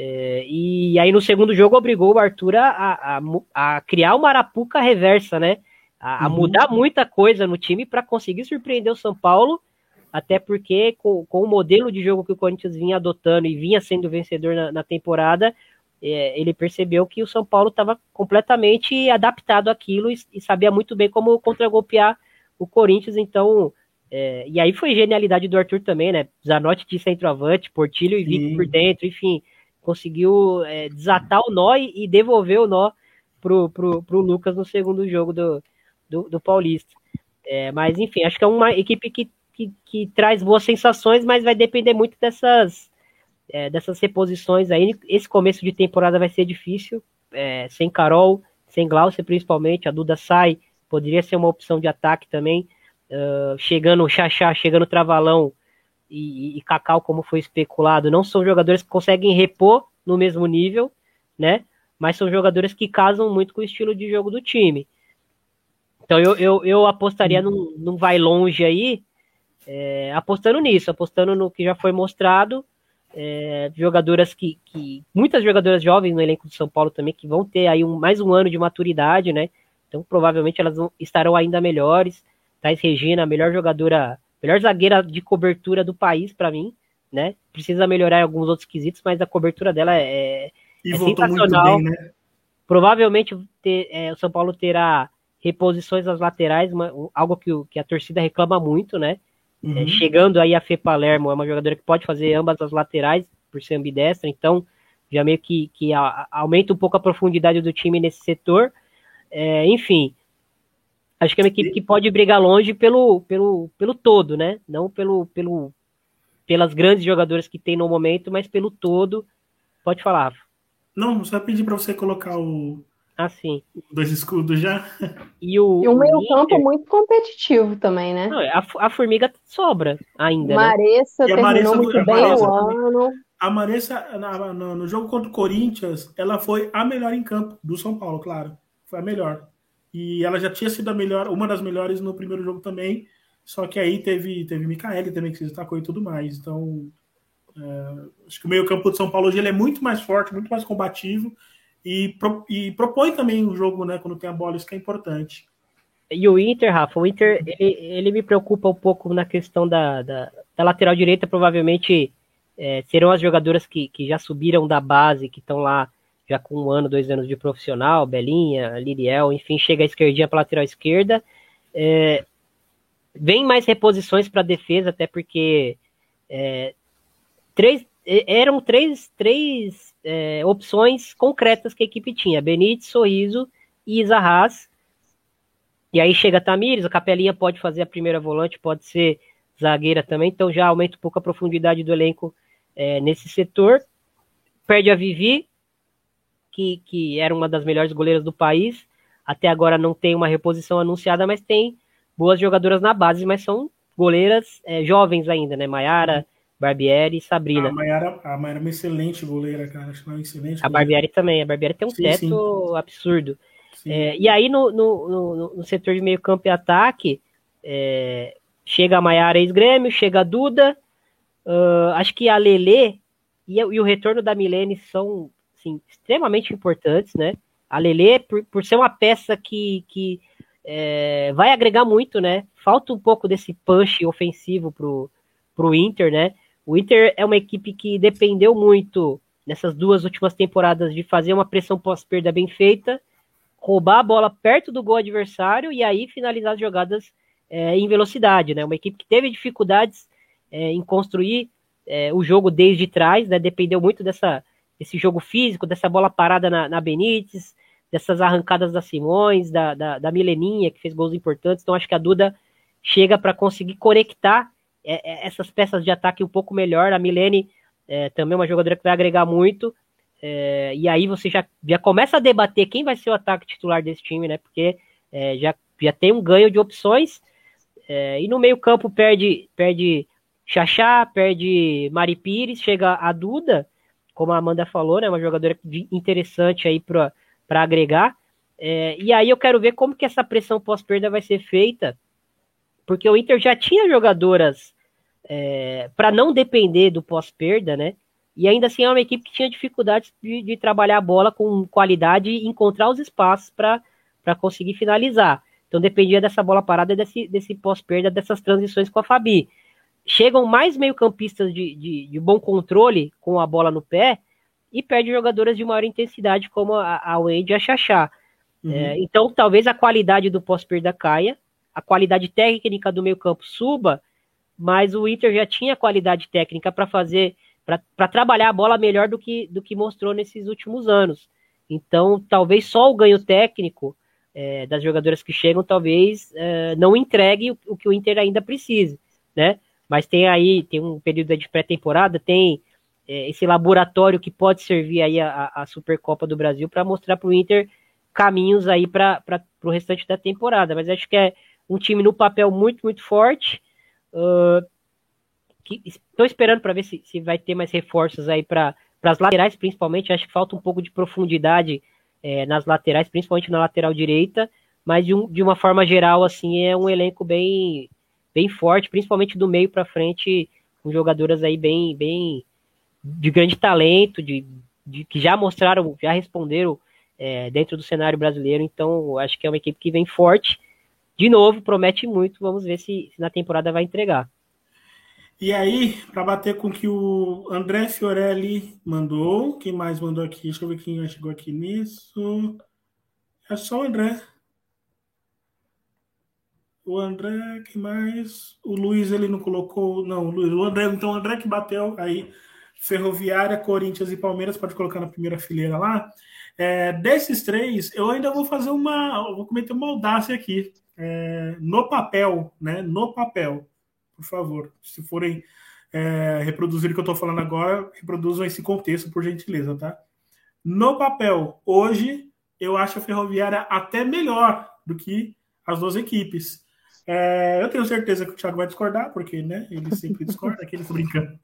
é, e aí no segundo jogo obrigou o Arthur a, a, a criar uma arapuca reversa, né? A, a uhum. mudar muita coisa no time para conseguir surpreender o São Paulo, até porque com, com, o modelo de jogo que o Corinthians vinha adotando e vinha sendo vencedor na, na temporada, é, ele percebeu que o São Paulo estava completamente adaptado àquilo e, e, sabia muito bem como contragolpear o Corinthians, então. É, e aí foi genialidade do Arthur também, né? Zanotti de centroavante, Portilho e Vitor por dentro, enfim conseguiu é, desatar o nó e, e, devolver o nó pro, pro, pro Lucas no segundo jogo do, do, do Paulista. É, mas, enfim, acho que é uma equipe que, que, que traz boas sensações, mas vai depender muito dessas, é, dessas reposições aí. Esse começo de temporada vai ser difícil, é, sem Carol, sem Glaucia principalmente, a Duda sai, poderia ser uma opção de ataque também, uh, chegando o Xaxá, chegando o Travalão e, e, Cacau, como foi especulado, não são jogadores que conseguem repor no mesmo nível, né? Mas são jogadores que casam muito com o estilo de jogo do time. Então eu, eu, eu apostaria num, num vai longe aí, é, apostando nisso, apostando no que já foi mostrado. É, jogadoras que, que. Muitas jogadoras jovens no elenco do São Paulo também, que vão ter aí um, mais um ano de maturidade, né? Então provavelmente elas vão, estarão ainda melhores. Thais Regina, a melhor jogadora, melhor zagueira de cobertura do país para mim, né? Precisa melhorar alguns outros quesitos, mas a cobertura dela é, e é sensacional. Bem, né? Provavelmente ter, é, o São Paulo terá reposições nas laterais, uma, algo que, que a torcida reclama muito, né? É, uhum. É, chegando aí a Fê Palermo, é uma jogadora que pode fazer ambas as laterais, por ser ambidestra, então já meio que, que a, aumenta um pouco a profundidade do time nesse setor. É, enfim, acho que é uma equipe que pode brigar longe pelo, pelo, pelo todo, né? Não pelo, pelo, pelas grandes jogadoras que tem no momento, mas pelo todo. Pode falar. Não, só pedir para você colocar o, ah, sim. Dois escudos já. E o, e um meio-campo muito competitivo também, né? Não, a, a formiga sobra ainda. Maressa né? terminou Maressa, muito bem Maressa, o ano. A Maressa, na, no, no, jogo contra o Corinthians, ela foi a melhor em campo do São Paulo, claro. Foi a melhor. E ela já tinha sido a melhor, uma das melhores no primeiro jogo também. Só que aí teve, teve Micaele também que se destacou e tudo mais. Então, é, acho que o meio-campo do São Paulo hoje ele é muito mais forte, muito mais combativo e, pro, e propõe também o jogo, né, quando tem a bola, isso que é importante. E o Inter, Rafa, o Inter, ele, ele me preocupa um pouco na questão da, da, da lateral direita, provavelmente é, serão as jogadoras que, que já subiram da base, que estão lá já com um ano, dois anos de profissional, Belinha, Liriel, enfim, chega a esquerdinha para lateral esquerda. É, vem mais reposições para defesa, até porque é, três, eram três, três é, opções concretas que a equipe tinha: Benítez, Sorriso e Isa Haas. E aí chega Tamires, a Capelinha pode fazer a primeira volante, pode ser zagueira também, então já aumenta um pouco a profundidade do elenco é, nesse setor. Perde a Vivi, que, que era uma das melhores goleiras do país. Até agora não tem uma reposição anunciada, mas tem boas jogadoras na base, mas são goleiras é, jovens ainda, né? Maiara, Barbieri e Sabrina. A Mayara, a Mayara é uma excelente goleira, cara. Acho que é uma excelente. A Barbieri também. A Barbieri tem um sim, teto sim. absurdo. Sim. É, e aí, no, no, no, no, setor de meio campo e ataque, é, chega a Maiara ex-grêmio, chega a Duda. Uh, acho que a Lele e, e, o retorno da Milene são assim, extremamente importantes, né? A Lele, por, por ser uma peça que, que é, vai agregar muito, né? Falta um pouco desse punch ofensivo pro, pro Inter, né? O Inter é uma equipe que dependeu muito nessas duas últimas temporadas de fazer uma pressão pós-perda bem feita, roubar a bola perto do gol adversário e aí finalizar as jogadas é, em velocidade, né? Uma equipe que teve dificuldades é, em construir é, o jogo desde trás, né? Dependeu muito dessa, desse jogo físico, dessa bola parada na, na Benítez, dessas arrancadas da Simões, da, da, da Mileninha, que fez gols importantes. Então acho que a Duda chega para conseguir conectar é, é, essas peças de ataque um pouco melhor. A Milene é, também é uma jogadora que vai agregar muito. É, e aí você já, já começa a debater quem vai ser o ataque titular desse time, né? Porque é, já, já tem um ganho de opções. É, e no meio-campo perde, perde Xaxá, perde Mari Pires, chega a Duda, como a Amanda falou, né? Uma jogadora interessante aí para agregar. e aí eu quero ver como que essa pressão pós-perda vai ser feita, porque o Inter já tinha jogadoras é, para não depender do pós-perda, né? E ainda assim é uma equipe que tinha dificuldades de, de trabalhar a bola com qualidade e encontrar os espaços para conseguir finalizar. Então dependia dessa bola parada, desse, desse pós-perda, dessas transições com a Fabi. Chegam mais meio-campistas de, de, de, bom controle com a bola no pé e perde jogadoras de maior intensidade, como a, a Wade e a Xaxá. Uhum. É, então talvez a qualidade do pós-perda caia, a qualidade técnica do meio-campo suba mas o Inter já tinha qualidade técnica para fazer, para trabalhar a bola melhor do que, do que mostrou nesses últimos anos. Então, talvez só o ganho técnico é, das jogadoras que chegam, talvez é, não entregue o, o, que o Inter ainda precisa. né? Mas tem aí, tem um período de pré-temporada, tem é, esse laboratório que pode servir aí a, a Supercopa do Brasil para mostrar para o Inter caminhos aí para o restante da temporada. Mas acho que é um time no papel muito, muito forte. Uh, Estou esperando para ver se, se vai ter mais reforços aí para as laterais, principalmente. Acho que falta um pouco de profundidade é, nas laterais, principalmente na lateral direita. Mas de, um, de uma forma geral, assim, é um elenco bem, bem forte, principalmente do meio para frente, com jogadoras aí bem, bem de grande talento, de, de que já mostraram, já responderam é, dentro do cenário brasileiro. Então, acho que é uma equipe que vem forte. De novo, promete muito. Vamos ver se, se na temporada vai entregar. E aí, para bater com o que o André Fiorelli mandou, quem mais mandou aqui? Deixa eu ver quem chegou aqui nisso. É só o André. O André, quem mais? O Luiz, ele não colocou. Não, o Luiz. O André, então o André que bateu aí. Ferroviária, Corinthians e Palmeiras, pode colocar na primeira fileira lá. É, desses três, eu ainda vou fazer uma. Vou cometer uma audácia aqui. É, no papel, né? No papel por favor. Se forem é, reproduzir o que eu estou falando agora, reproduzam esse contexto, por gentileza, tá? No papel, hoje, eu acho a Ferroviária até melhor do que as duas equipes. É, eu tenho certeza que o Thiago vai discordar, porque né, ele sempre discorda, aqui ele tá brincando.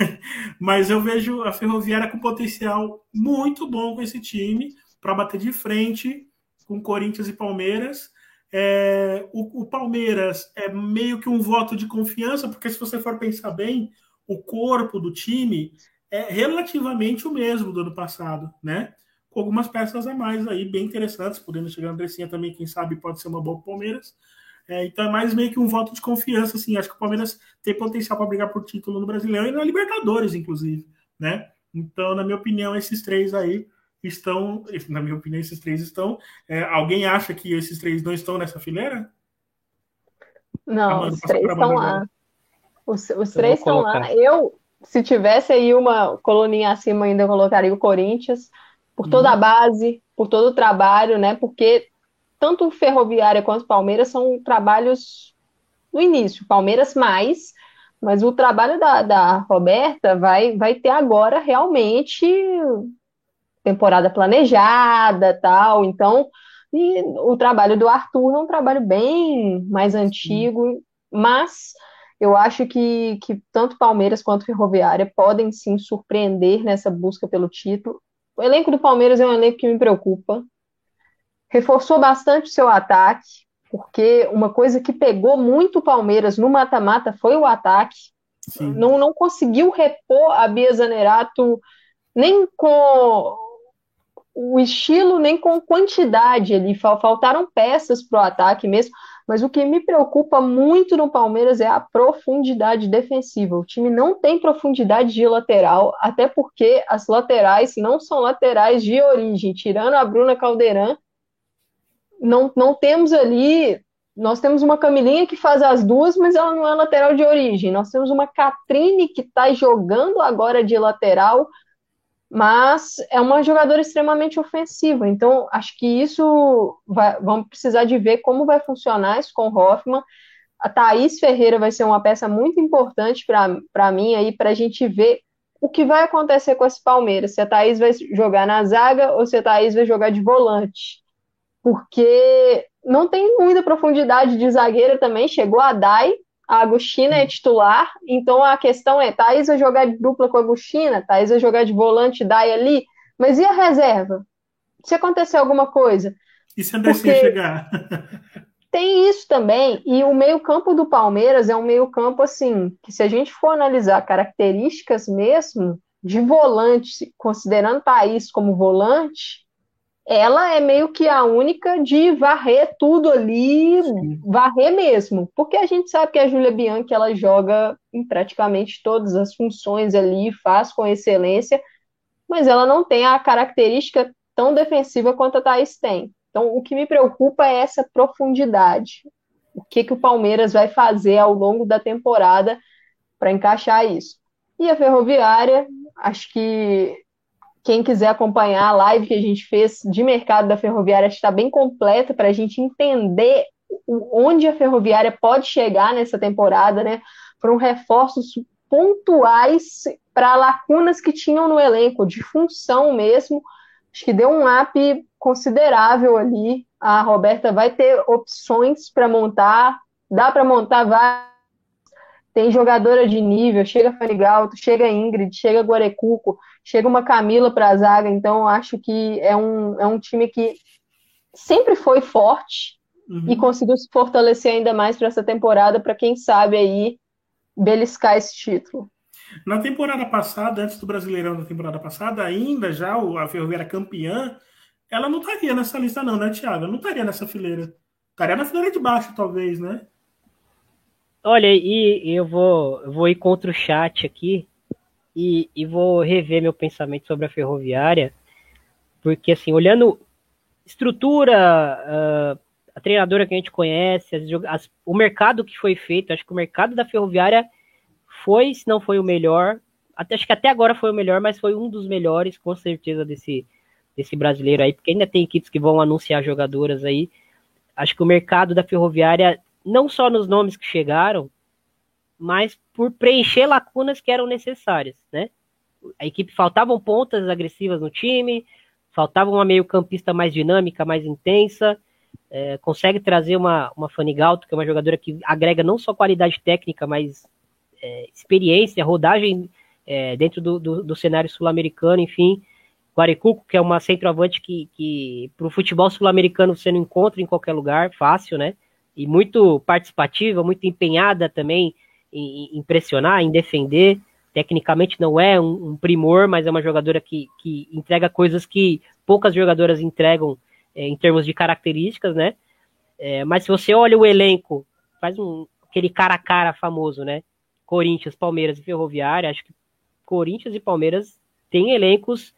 Mas eu vejo a Ferroviária com potencial muito bom com esse time para bater de frente com Corinthians e Palmeiras é, o, o, Palmeiras é meio que um voto de confiança, porque se você for pensar bem, o corpo do time é relativamente o mesmo do ano passado, né? Com algumas peças a mais aí, bem interessantes, podendo chegar a Andressinha também, quem sabe pode ser uma boa Palmeiras. É, então é mais meio que um voto de confiança, assim. Acho que o Palmeiras tem potencial para brigar por título no Brasileiro e na Libertadores, inclusive, né? Então, na minha opinião, esses três aí estão, na minha opinião, esses três estão. É, alguém acha que esses três não estão nessa fileira? Não, Amanda, os três estão lá. Os, os três estão lá. Eu, se tivesse aí uma coluninha acima, ainda colocaria o Corinthians, por toda a uhum. base, por todo o trabalho, né? Porque tanto Ferroviária quanto Palmeiras são trabalhos no início, Palmeiras mais, mas o trabalho da, da Roberta vai, vai ter agora realmente temporada planejada, tal. Então, e o trabalho do Arthur é um trabalho bem mais antigo, mas eu acho que, que tanto Palmeiras quanto Ferroviária podem sim surpreender nessa busca pelo título. O elenco do Palmeiras é um elenco que me preocupa. Reforçou bastante o seu ataque, porque uma coisa que pegou muito o Palmeiras no mata-mata foi o ataque. Não, não conseguiu repor a Bia Zanerato nem com o estilo nem com quantidade ali, faltaram peças para o ataque mesmo, mas o que me preocupa muito no Palmeiras é a profundidade defensiva. O time não tem profundidade de lateral, até porque as laterais não são laterais de origem, tirando a Bruna Caldeirão, não, não temos ali. Nós temos uma Camilinha que faz as duas, mas ela não é lateral de origem. Nós temos uma Catrine que está jogando agora de lateral, mas é uma jogadora extremamente ofensiva. Então, acho que isso vai, vamos precisar de ver como vai funcionar isso com o Hoffman. A Thaís Ferreira vai ser uma peça muito importante para mim aí, para a gente ver o que vai acontecer com esse Palmeiras. Se a Thaís vai jogar na zaga ou se a Thaís vai jogar de volante. Porque não tem muita profundidade de zagueira também. Chegou a Dai, a Agostina é titular, então a questão é, Thaís vai jogar de dupla com a Agostina, Thaís vai jogar de volante, Dai ali, mas e a reserva? Se acontecer alguma coisa? E se a chegar? tem isso também, e o meio-campo do Palmeiras é um meio-campo assim, que se a gente for analisar características mesmo de volante, considerando Thaís como volante, ela é meio que a única de varrer tudo ali, Sim. varrer mesmo. Porque a gente sabe que a Júlia Bianchi ela joga em praticamente todas as funções ali, faz com excelência, mas ela não tem a característica tão defensiva quanto a Thaís tem. Então, o que me preocupa é essa profundidade. O que, que o Palmeiras vai fazer ao longo da temporada para encaixar isso? E a Ferroviária, acho que quem quiser acompanhar a live que a gente fez de mercado da ferroviária está bem completa para a gente entender onde a ferroviária pode chegar nessa temporada, né? foram reforços pontuais para lacunas que tinham no elenco, de função mesmo. Acho que deu um up considerável ali. A Roberta vai ter opções para montar, dá para montar várias. Tem jogadora de nível, chega Fanigalto, chega Ingrid, chega Guarecuco, chega uma Camila para a zaga, então acho que é um, é um time que sempre foi forte uhum. e conseguiu se fortalecer ainda mais para essa temporada, para quem sabe aí beliscar esse título. Na temporada passada, antes do Brasileirão da temporada passada, ainda já a Ferroviária campeã, ela não estaria nessa lista não, né, Thiago? Não estaria nessa fileira. Estaria na fileira de baixo, talvez, né? Olha, e eu vou, eu vou ir contra o chat aqui e, e vou rever meu pensamento sobre a Ferroviária, porque assim, olhando estrutura, uh, a treinadora que a gente conhece, as, as, o mercado que foi feito, acho que o mercado da Ferroviária foi, se não foi o melhor, até, acho que até agora foi o melhor, mas foi um dos melhores, com certeza, desse, desse brasileiro aí, porque ainda tem equipes que vão anunciar jogadoras aí. Acho que o mercado da Ferroviária, não só nos nomes que chegaram, mas por preencher lacunas que eram necessárias, né? A equipe faltavam pontas agressivas no time, faltava uma meio-campista mais dinâmica, mais intensa. É, consegue trazer uma, uma Fanny Galto, que é uma jogadora que agrega não só qualidade técnica, mas é, experiência, rodagem é, dentro do, do, do cenário sul-americano, enfim. Guaricuco, que é uma centroavante que, que para o futebol sul-americano você não encontra em qualquer lugar, fácil, né? E muito participativa, muito empenhada também em, em pressionar, em defender. Tecnicamente não é um, um, primor, mas é uma jogadora que, que entrega coisas que poucas jogadoras entregam é, em termos de características, né? É, mas se você olha o elenco, faz um, aquele cara a cara famoso, né? Corinthians, Palmeiras e Ferroviária, acho que Corinthians e Palmeiras têm elencos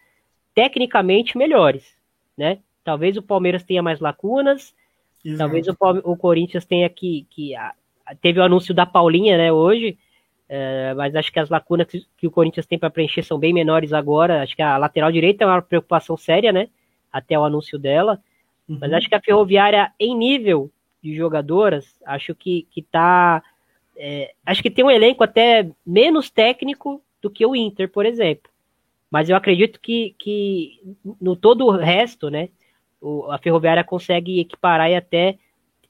tecnicamente melhores, né? Talvez o Palmeiras tenha mais lacunas, Exato. talvez o, o, Corinthians tenha que, que teve o anúncio da Paulinha, né, hoje, é, mas acho que as lacunas que, que o Corinthians tem para preencher são bem menores agora. Acho que a lateral direita é uma preocupação séria, né? Até o anúncio dela. Uhum. Mas acho que a Ferroviária, em nível de jogadoras, acho que, que tá é, acho que tem um elenco até menos técnico do que o Inter, por exemplo. Mas eu acredito que, que no todo o resto, né, o, a Ferroviária consegue equiparar e até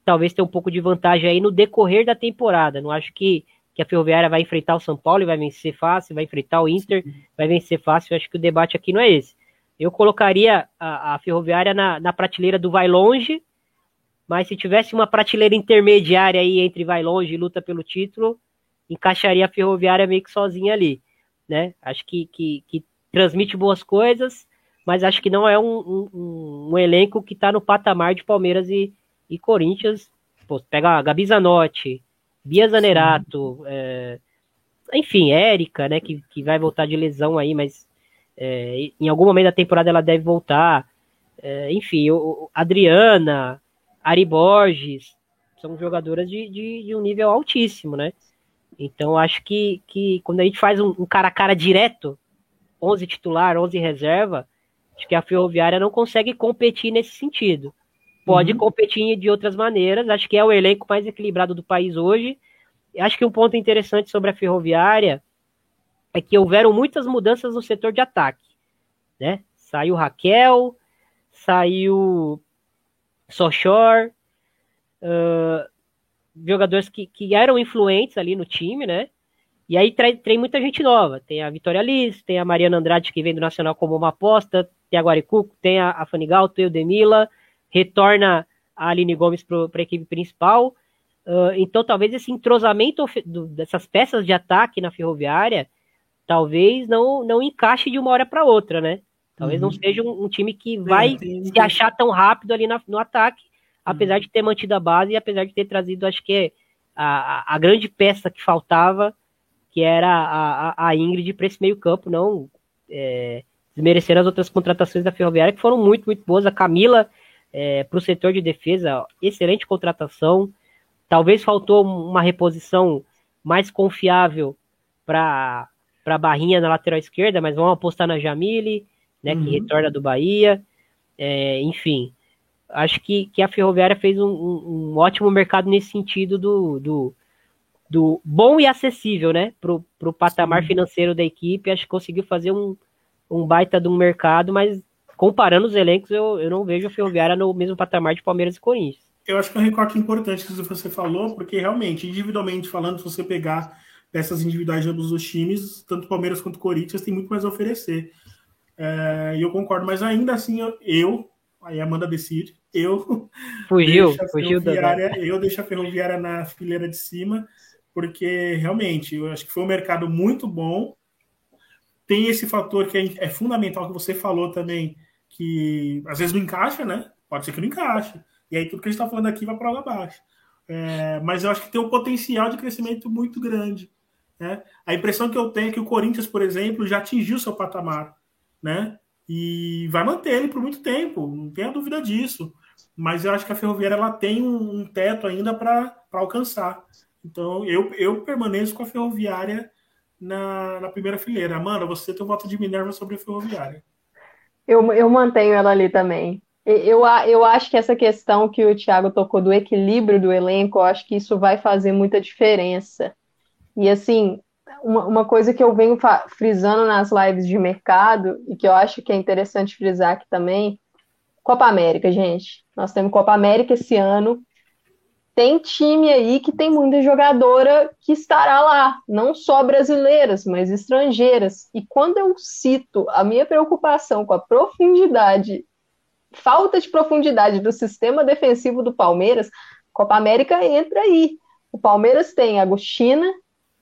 talvez ter um pouco de vantagem aí no decorrer da temporada. Não acho que, que a Ferroviária vai enfrentar o São Paulo e vai vencer fácil, vai enfrentar o Inter, vai vencer fácil. Eu acho que o debate aqui não é esse. Eu colocaria a, a Ferroviária na, na prateleira do vai longe, mas se tivesse uma prateleira intermediária aí entre vai longe e luta pelo título, encaixaria a Ferroviária meio que sozinha ali, né? Acho que, que, que transmite boas coisas, mas acho que não é um, um, um elenco que está no patamar de Palmeiras e, e Corinthians. Pô, pega a Gabi Zanotti, Bia Zanerato, é, enfim, Érica, né, que, que vai voltar de lesão aí, mas é, em algum momento da temporada ela deve voltar. É, enfim, o, Adriana, Ari Borges, são jogadoras de, de, de, um nível altíssimo, né? Então acho que, que quando a gente faz um, um cara a cara direto, 11 titular, 11 reserva, acho que a Ferroviária não consegue competir nesse sentido. Pode uhum. competir de outras maneiras, acho que é o elenco mais equilibrado do país hoje. Acho que um ponto interessante sobre a Ferroviária é que houveram muitas mudanças no setor de ataque, né? Saiu Raquel, saiu Sochor, uh, jogadores que, que eram influentes ali no time, né? E aí tem muita gente nova. Tem a Vitória Liz, tem a Mariana Andrade, que vem do Nacional como uma aposta, tem a Guaricuco, tem a, a Fanigal, tem o Demila, retorna a Aline Gomes para a equipe principal. Uh, então, talvez esse entrosamento do, dessas peças de ataque na ferroviária talvez não, não encaixe de uma hora para outra, né? Talvez uhum. não seja um, um, time que vai se achar tão rápido ali na, no ataque, apesar uhum. de ter mantido a base e apesar de ter trazido, acho que a, a grande peça que faltava, que era a, a Ingrid para esse meio campo, não é, desmerecer as outras contratações da Ferroviária, que foram muito, muito boas. A Camila, é, para o setor de defesa, excelente contratação. Talvez faltou uma reposição mais confiável para a Barrinha na lateral esquerda, mas vamos apostar na Jamile né, uhum. que retorna do Bahia. É, enfim, acho que, que a Ferroviária fez um, um, um, ótimo mercado nesse sentido do, do, do bom e acessível, né? Pro, pro patamar Sim. financeiro da equipe. Acho que conseguiu fazer um, um baita de um mercado, mas comparando os elencos, eu, eu não vejo a Ferroviária no mesmo patamar de Palmeiras e Corinthians. Eu acho que é um recorte importante que você falou, porque realmente, individualmente falando, se você pegar peças individuais de ambos os times, tanto Palmeiras quanto Corinthians, tem muito mais a oferecer. É, e eu concordo, mas ainda assim, eu, eu aí a Amanda decide, eu fugiu, fugiu da eu deixo a Ferroviária na fileira de cima, porque realmente eu acho que foi um mercado muito bom. Tem esse fator que é, é fundamental que você falou também, que às vezes não encaixa, né? Pode ser que não encaixe. E aí tudo que a gente está falando aqui vai para lá abaixo. É, mas eu acho que tem um potencial de crescimento muito grande. Né? A impressão que eu tenho é que o Corinthians, por exemplo, já atingiu seu patamar, né? E vai manter ele por muito tempo, não tenha dúvida disso. Mas eu acho que a Ferroviária ela tem um, um teto ainda para alcançar. Então eu, eu permaneço com a Ferroviária na, na primeira fileira. Amanda, você tem o voto de Minerva sobre a Ferroviária. Eu, eu mantenho ela ali também. Eu, eu acho que essa questão que o Thiago tocou do equilíbrio do elenco, eu acho que isso vai fazer muita diferença. E assim, uma, uma coisa que eu venho frisando nas lives de mercado, e que eu acho que é interessante frisar aqui também, Copa América, gente. Nós temos Copa América esse ano. Tem time aí que tem muita jogadora que estará lá, não só brasileiras, mas estrangeiras. E quando eu cito a minha preocupação com a profundidade, falta de profundidade do sistema defensivo do Palmeiras, Copa América entra aí. O Palmeiras tem Agostina,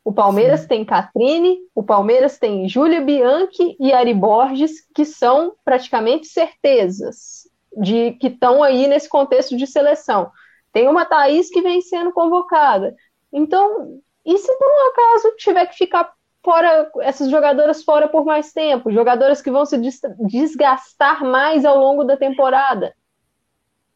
o Palmeiras Sim. tem Catrine, o Palmeiras tem Júlia Bianchi e Ari Borges, que são praticamente certezas de que estão aí nesse contexto de seleção. Tem uma Thaís que vem sendo convocada. Então, e se por um acaso tiver que ficar fora, essas jogadoras fora por mais tempo, jogadoras que vão se desgastar mais ao longo da temporada?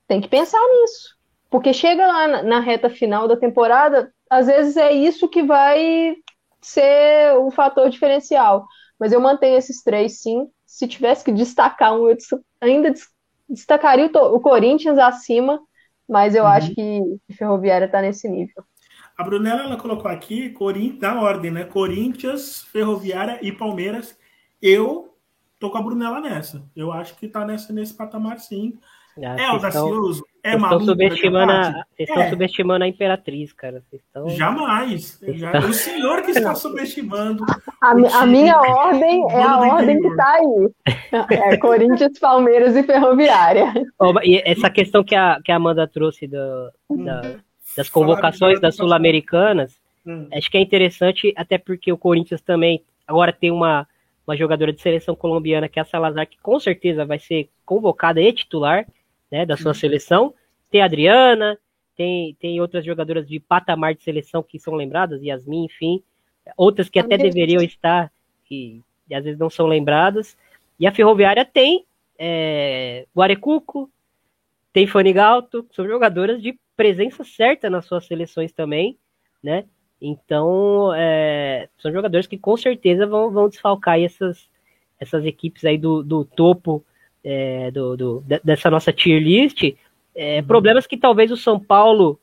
Tem que pensar nisso. Porque chega lá na reta final da temporada, às vezes é isso que vai ser o fator diferencial. Mas eu mantenho esses três, sim. Se tivesse que destacar um, eu ainda destacaria o, Corinthians acima, mas eu uhum. acho que Ferroviária está nesse nível. A Brunella ela colocou aqui na ordem, né? Corinthians, Ferroviária e Palmeiras. Eu tô com a Brunella nessa. Eu acho que tá nessa, nesse patamar, sim. Ah, é audacioso, é estão maluco. Subestimando a, estão é. subestimando a Imperatriz, cara. Estão... Jamais. Já, estão... O senhor que está subestimando. A, a minha ordem é a ordem que está aí. É Corinthians, Palmeiras e Ferroviária. Oh, e essa questão que a, que a Amanda trouxe do, da, das convocações das sul-americanas, hum. acho que é interessante, até porque o Corinthians também agora tem uma, uma jogadora de seleção colombiana, que é a Salazar, que com certeza vai ser convocada e titular né, da sua uhum. seleção. Tem a Adriana, tem, tem outras jogadoras de patamar de seleção que são lembradas, Yasmin, enfim, outras que até deveriam estar e, às vezes não são lembradas. E a Ferroviária tem é, Guarecuco, tem Fanigalto, são jogadoras de presença certa nas suas seleções também, né? Então, é, são jogadores que com certeza vão, vão desfalcar essas, essas equipes aí do, do topo é, do, do, dessa nossa tier list, é, uhum. problemas que talvez o São Paulo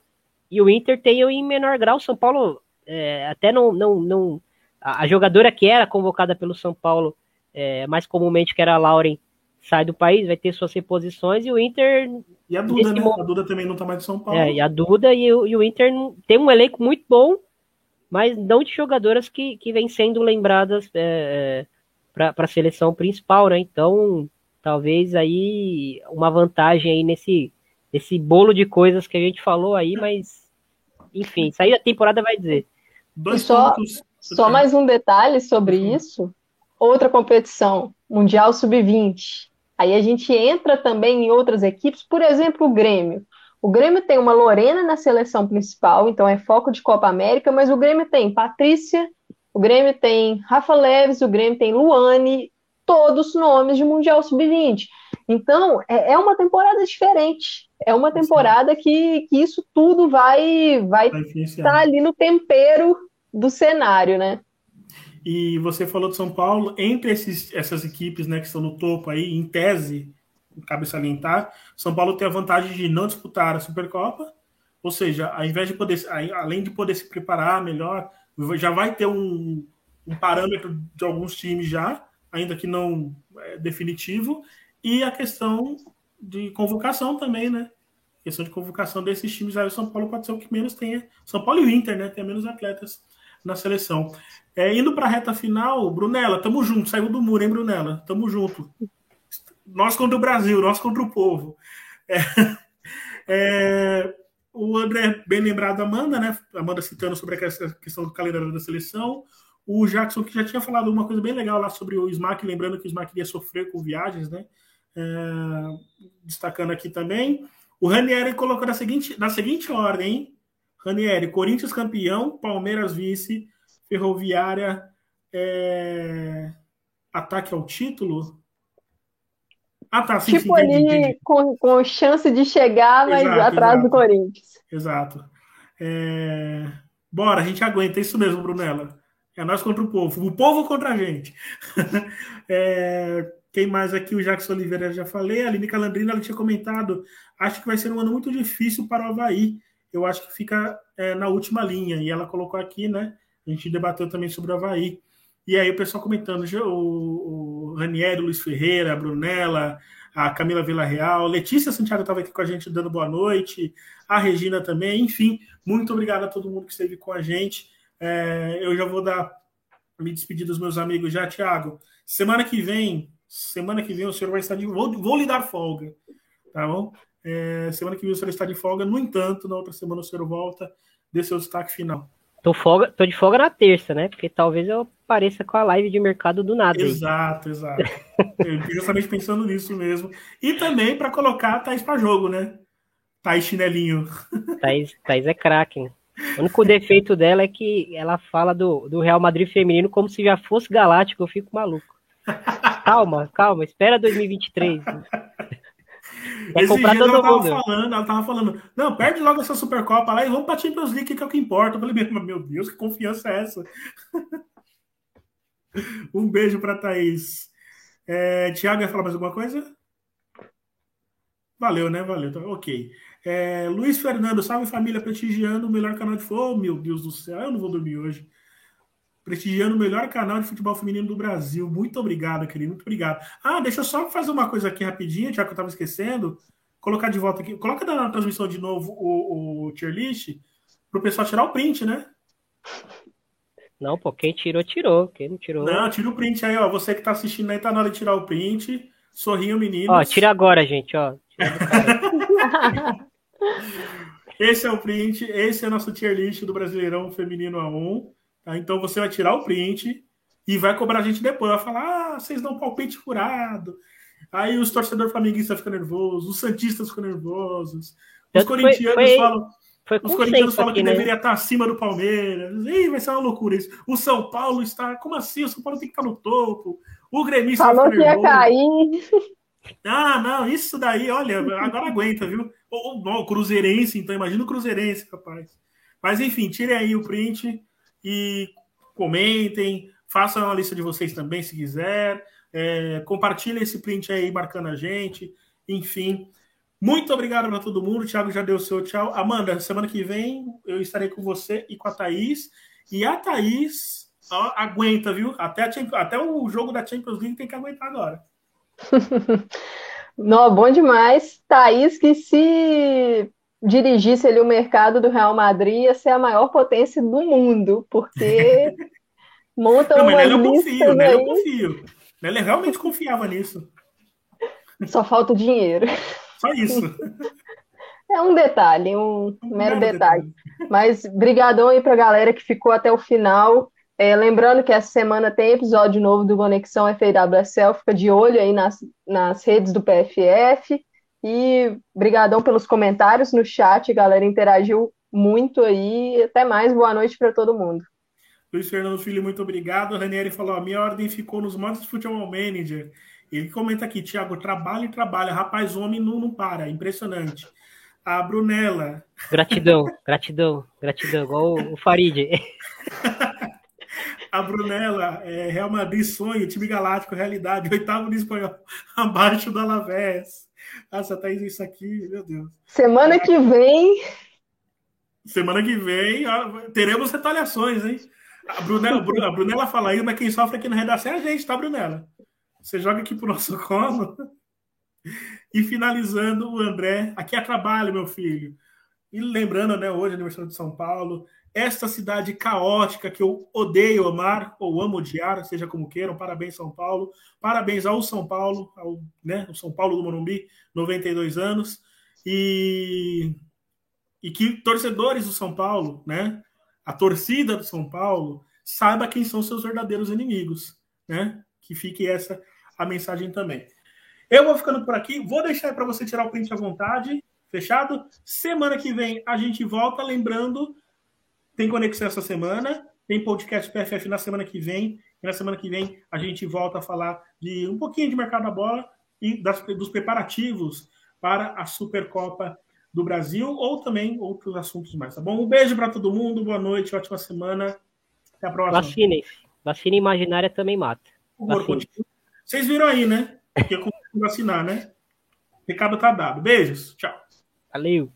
e o Inter tenham em menor grau. O São Paulo é, até não, não, não. A, jogadora que era convocada pelo São Paulo, é, mais comumente que era a Lauren, sai do país, vai ter suas reposições, e o Inter. E a Duda, né? Momento, a Duda também não tá mais de São Paulo. É, e a Duda e o, e o Inter tem um elenco muito bom, mas não de jogadoras que, que vêm sendo lembradas é para a seleção principal, né? Então, talvez aí uma vantagem aí nesse, nesse bolo de coisas que a gente falou aí, mas enfim, isso aí a temporada vai dizer. Dois só, pontos. só mais um detalhe sobre uhum. isso. Outra competição, Mundial Sub-20. Aí a gente entra também em outras equipes, por exemplo, o Grêmio. O Grêmio tem uma Lorena na seleção principal, então é foco de Copa América, mas o Grêmio tem Patrícia, o Grêmio tem Rafa Leves, o Grêmio tem Luane, todos nomes de Mundial Sub-20. Então, é, é, uma temporada diferente. É uma temporada que, que isso tudo vai vai estar tá ali no tempero do cenário, né? E você falou de São Paulo, entre esses, essas equipes né, que estão no topo aí, em tese, cabe salientar, São Paulo tem a vantagem de não disputar a Supercopa, Ou seja, ao invés de poder, além de poder se preparar melhor, já vai ter um, um parâmetro de alguns times já, ainda que não é, definitivo, e a questão de convocação também, né? A questão de convocação desses times aí, o São Paulo pode ser o que menos tenha. São Paulo e o Inter, né? Tem menos atletas na seleção. É, indo para a reta final, Brunella, tamo junto, saiu do muro, hein, Brunella? Tamo junto. Nós contra o Brasil, nós contra o povo. É, é, o André, bem lembrado, Amanda, né? Amanda citando sobre a questão do calendário da seleção. O Jackson, que já tinha falado uma coisa bem legal lá sobre o Smack, lembrando que o Smack ia sofrer com viagens, né? É, destacando aqui também. O Ranieri colocou na seguinte, na seguinte ordem, hein? Ranieri, Corinthians campeão, Palmeiras vice, Ferroviária é... ataque ao título. Ah, tá. Sim, tipo sim, ali. Com, com chance de chegar, mas exato, atrás exato. do Corinthians. Exato. É... Bora, a gente aguenta. É isso mesmo, Brunella. É nós contra o povo. O povo contra a gente. é... Quem mais aqui? O Jackson Oliveira já falei. A Aline Calandrina ela tinha comentado. Acho que vai ser um ano muito difícil para o Havaí. Eu acho que fica é, na última linha. E ela colocou aqui, né? A gente debateu também sobre o Havaí. E aí o pessoal comentando, o, o Ranieri, Luiz Ferreira, a Brunella, a Camila Villarreal, Letícia Santiago estava aqui com a gente dando boa noite, a Regina também, enfim, muito obrigado a todo mundo que esteve com a gente. É, eu já vou dar me despedir dos meus amigos já, Thiago. Semana que vem, semana que vem o senhor vai estar de vou, vou lhe dar folga, tá bom? É, semana que vem o senhor está de folga, no entanto, na outra semana o senhor volta, dê seu destaque final. Tô, folga, tô de folga na terça, né? Porque talvez eu apareça com a live de mercado do nada. Exato, aí. exato. eu justamente pensando nisso mesmo. E também para colocar a Thaís para jogo, né? Thaís chinelinho. Thaís, Thaís é craque. O único defeito dela é que ela fala do, do Real Madrid feminino como se já fosse galáctico. Eu fico maluco. Calma, calma, espera 2023. Quer Esse dia ela tava mundo. falando, ela tava falando, não, perde logo essa Supercopa lá e vamos pra Champions League, que é o que importa. Eu falei, meu Deus, que confiança é essa? um beijo pra Thaís. É, Tiago, ia falar mais alguma coisa? Valeu, né? Valeu. Então, ok. É, Luiz Fernando, salve família, prestigiando o melhor canal de futebol. Oh, meu Deus do céu, eu não vou dormir hoje prestigiando o melhor canal de futebol feminino do Brasil. Muito obrigado, querido. Muito obrigado. Ah, deixa eu só fazer uma coisa aqui rapidinho, já que eu estava esquecendo. Colocar de volta aqui. Coloca na transmissão de novo o, o tier list para o pessoal tirar o print, né? Não, pô, quem tirou, tirou. Quem não tirou. Não, tira o print aí, ó. Você que está assistindo aí, tá na hora de tirar o print. Sorriam, meninos. Ó, tira agora, gente, ó. esse é o print, esse é o nosso tier list do Brasileirão Feminino A1. Tá? Então você vai tirar o print e vai cobrar a gente depois. Vai falar, ah, vocês dão palpite furado. Aí os torcedores flamenguistas ficam nervosos, os santistas ficam nervosos, os corintianos foi, foi, falam. Foi os corintianos falam aqui, que né? deveria estar acima do Palmeiras. Ih, vai ser uma loucura isso. O São Paulo está. Como assim? O São Paulo tem que estar no topo. O gremista Falou que ia cair. Ah, não, isso daí, olha, agora aguenta, viu? O, Cruzeirense, então, imagina o Cruzeirense, rapaz. Mas enfim, tire aí o print e comentem, façam a lista de vocês também, se quiser. É, compartilhem esse print aí marcando a gente. Enfim, muito obrigado para todo mundo. O Thiago já deu o seu tchau. Amanda, semana que vem eu estarei com você e com a Thaís. E a Thaís ó, aguenta, viu? Até, a, até o jogo da Champions League tem que aguentar agora. Não, bom demais. Thaís, que se dirigisse ali o mercado do Real Madrid, ia ser a maior potência do mundo, porque monta Não, mas eu confio? Eu confio. Realmente confiava nisso. Só falta o dinheiro. Só isso. É um detalhe, um, um mero detalhe. detalhe. Mas brigadão aí pra galera que ficou até o final. É, lembrando que essa semana tem episódio novo do Conexão FAWSL, fica de olho aí nas, nas redes do PFF. E brigadão pelos comentários no chat, a galera interagiu muito aí. Até mais, boa noite para todo mundo. Luiz Fernando Filho, muito obrigado. Ranieri falou: a minha ordem ficou nos modos de futebol manager. Ele comenta aqui, Thiago, trabalha e trabalha. Rapaz, homem não, não para. Impressionante. A Brunella. Gratidão, gratidão, gratidão. Igual o Farid. a Brunella, é, Real Madrid sonho, time galáctico, realidade, oitavo no espanhol, abaixo do Alavés. Nossa, Thaís, isso aqui, meu Deus. Semana que vem. Semana que vem ó, teremos retaliações, hein? A Brunella, a Brunella fala aí, mas quem sofre aqui na redação é a gente, tá, Brunella? Você joga aqui pro nosso colo. E finalizando, o André, aqui é trabalho, meu filho. E lembrando, né, hoje, aniversário de São Paulo, esta cidade caótica que eu odeio amar, ou amo odiar, seja como queiram. Parabéns, São Paulo. Parabéns ao São Paulo, ao né, o São Paulo do Morumbi, 92 anos. E, e que torcedores do São Paulo, né, a torcida do São Paulo, saiba quem são seus verdadeiros inimigos. Né? Que fique essa a mensagem também. Eu vou ficando por aqui. Vou deixar para você tirar o print à vontade. Fechado? Semana que vem a gente volta. Lembrando tem conexão essa semana, tem podcast PFF na semana que vem. E na semana que vem a gente volta a falar de um pouquinho de mercado da bola e das, dos preparativos para a Supercopa do Brasil ou também outros assuntos mais, tá bom? Um beijo para todo mundo, boa noite, ótima semana. Até a próxima. Vacinem. Vacina imaginária também mata. Vocês viram aí, né? Que eu consigo vacinar, né? Recado tá dado. Beijos. Tchau. Valeu.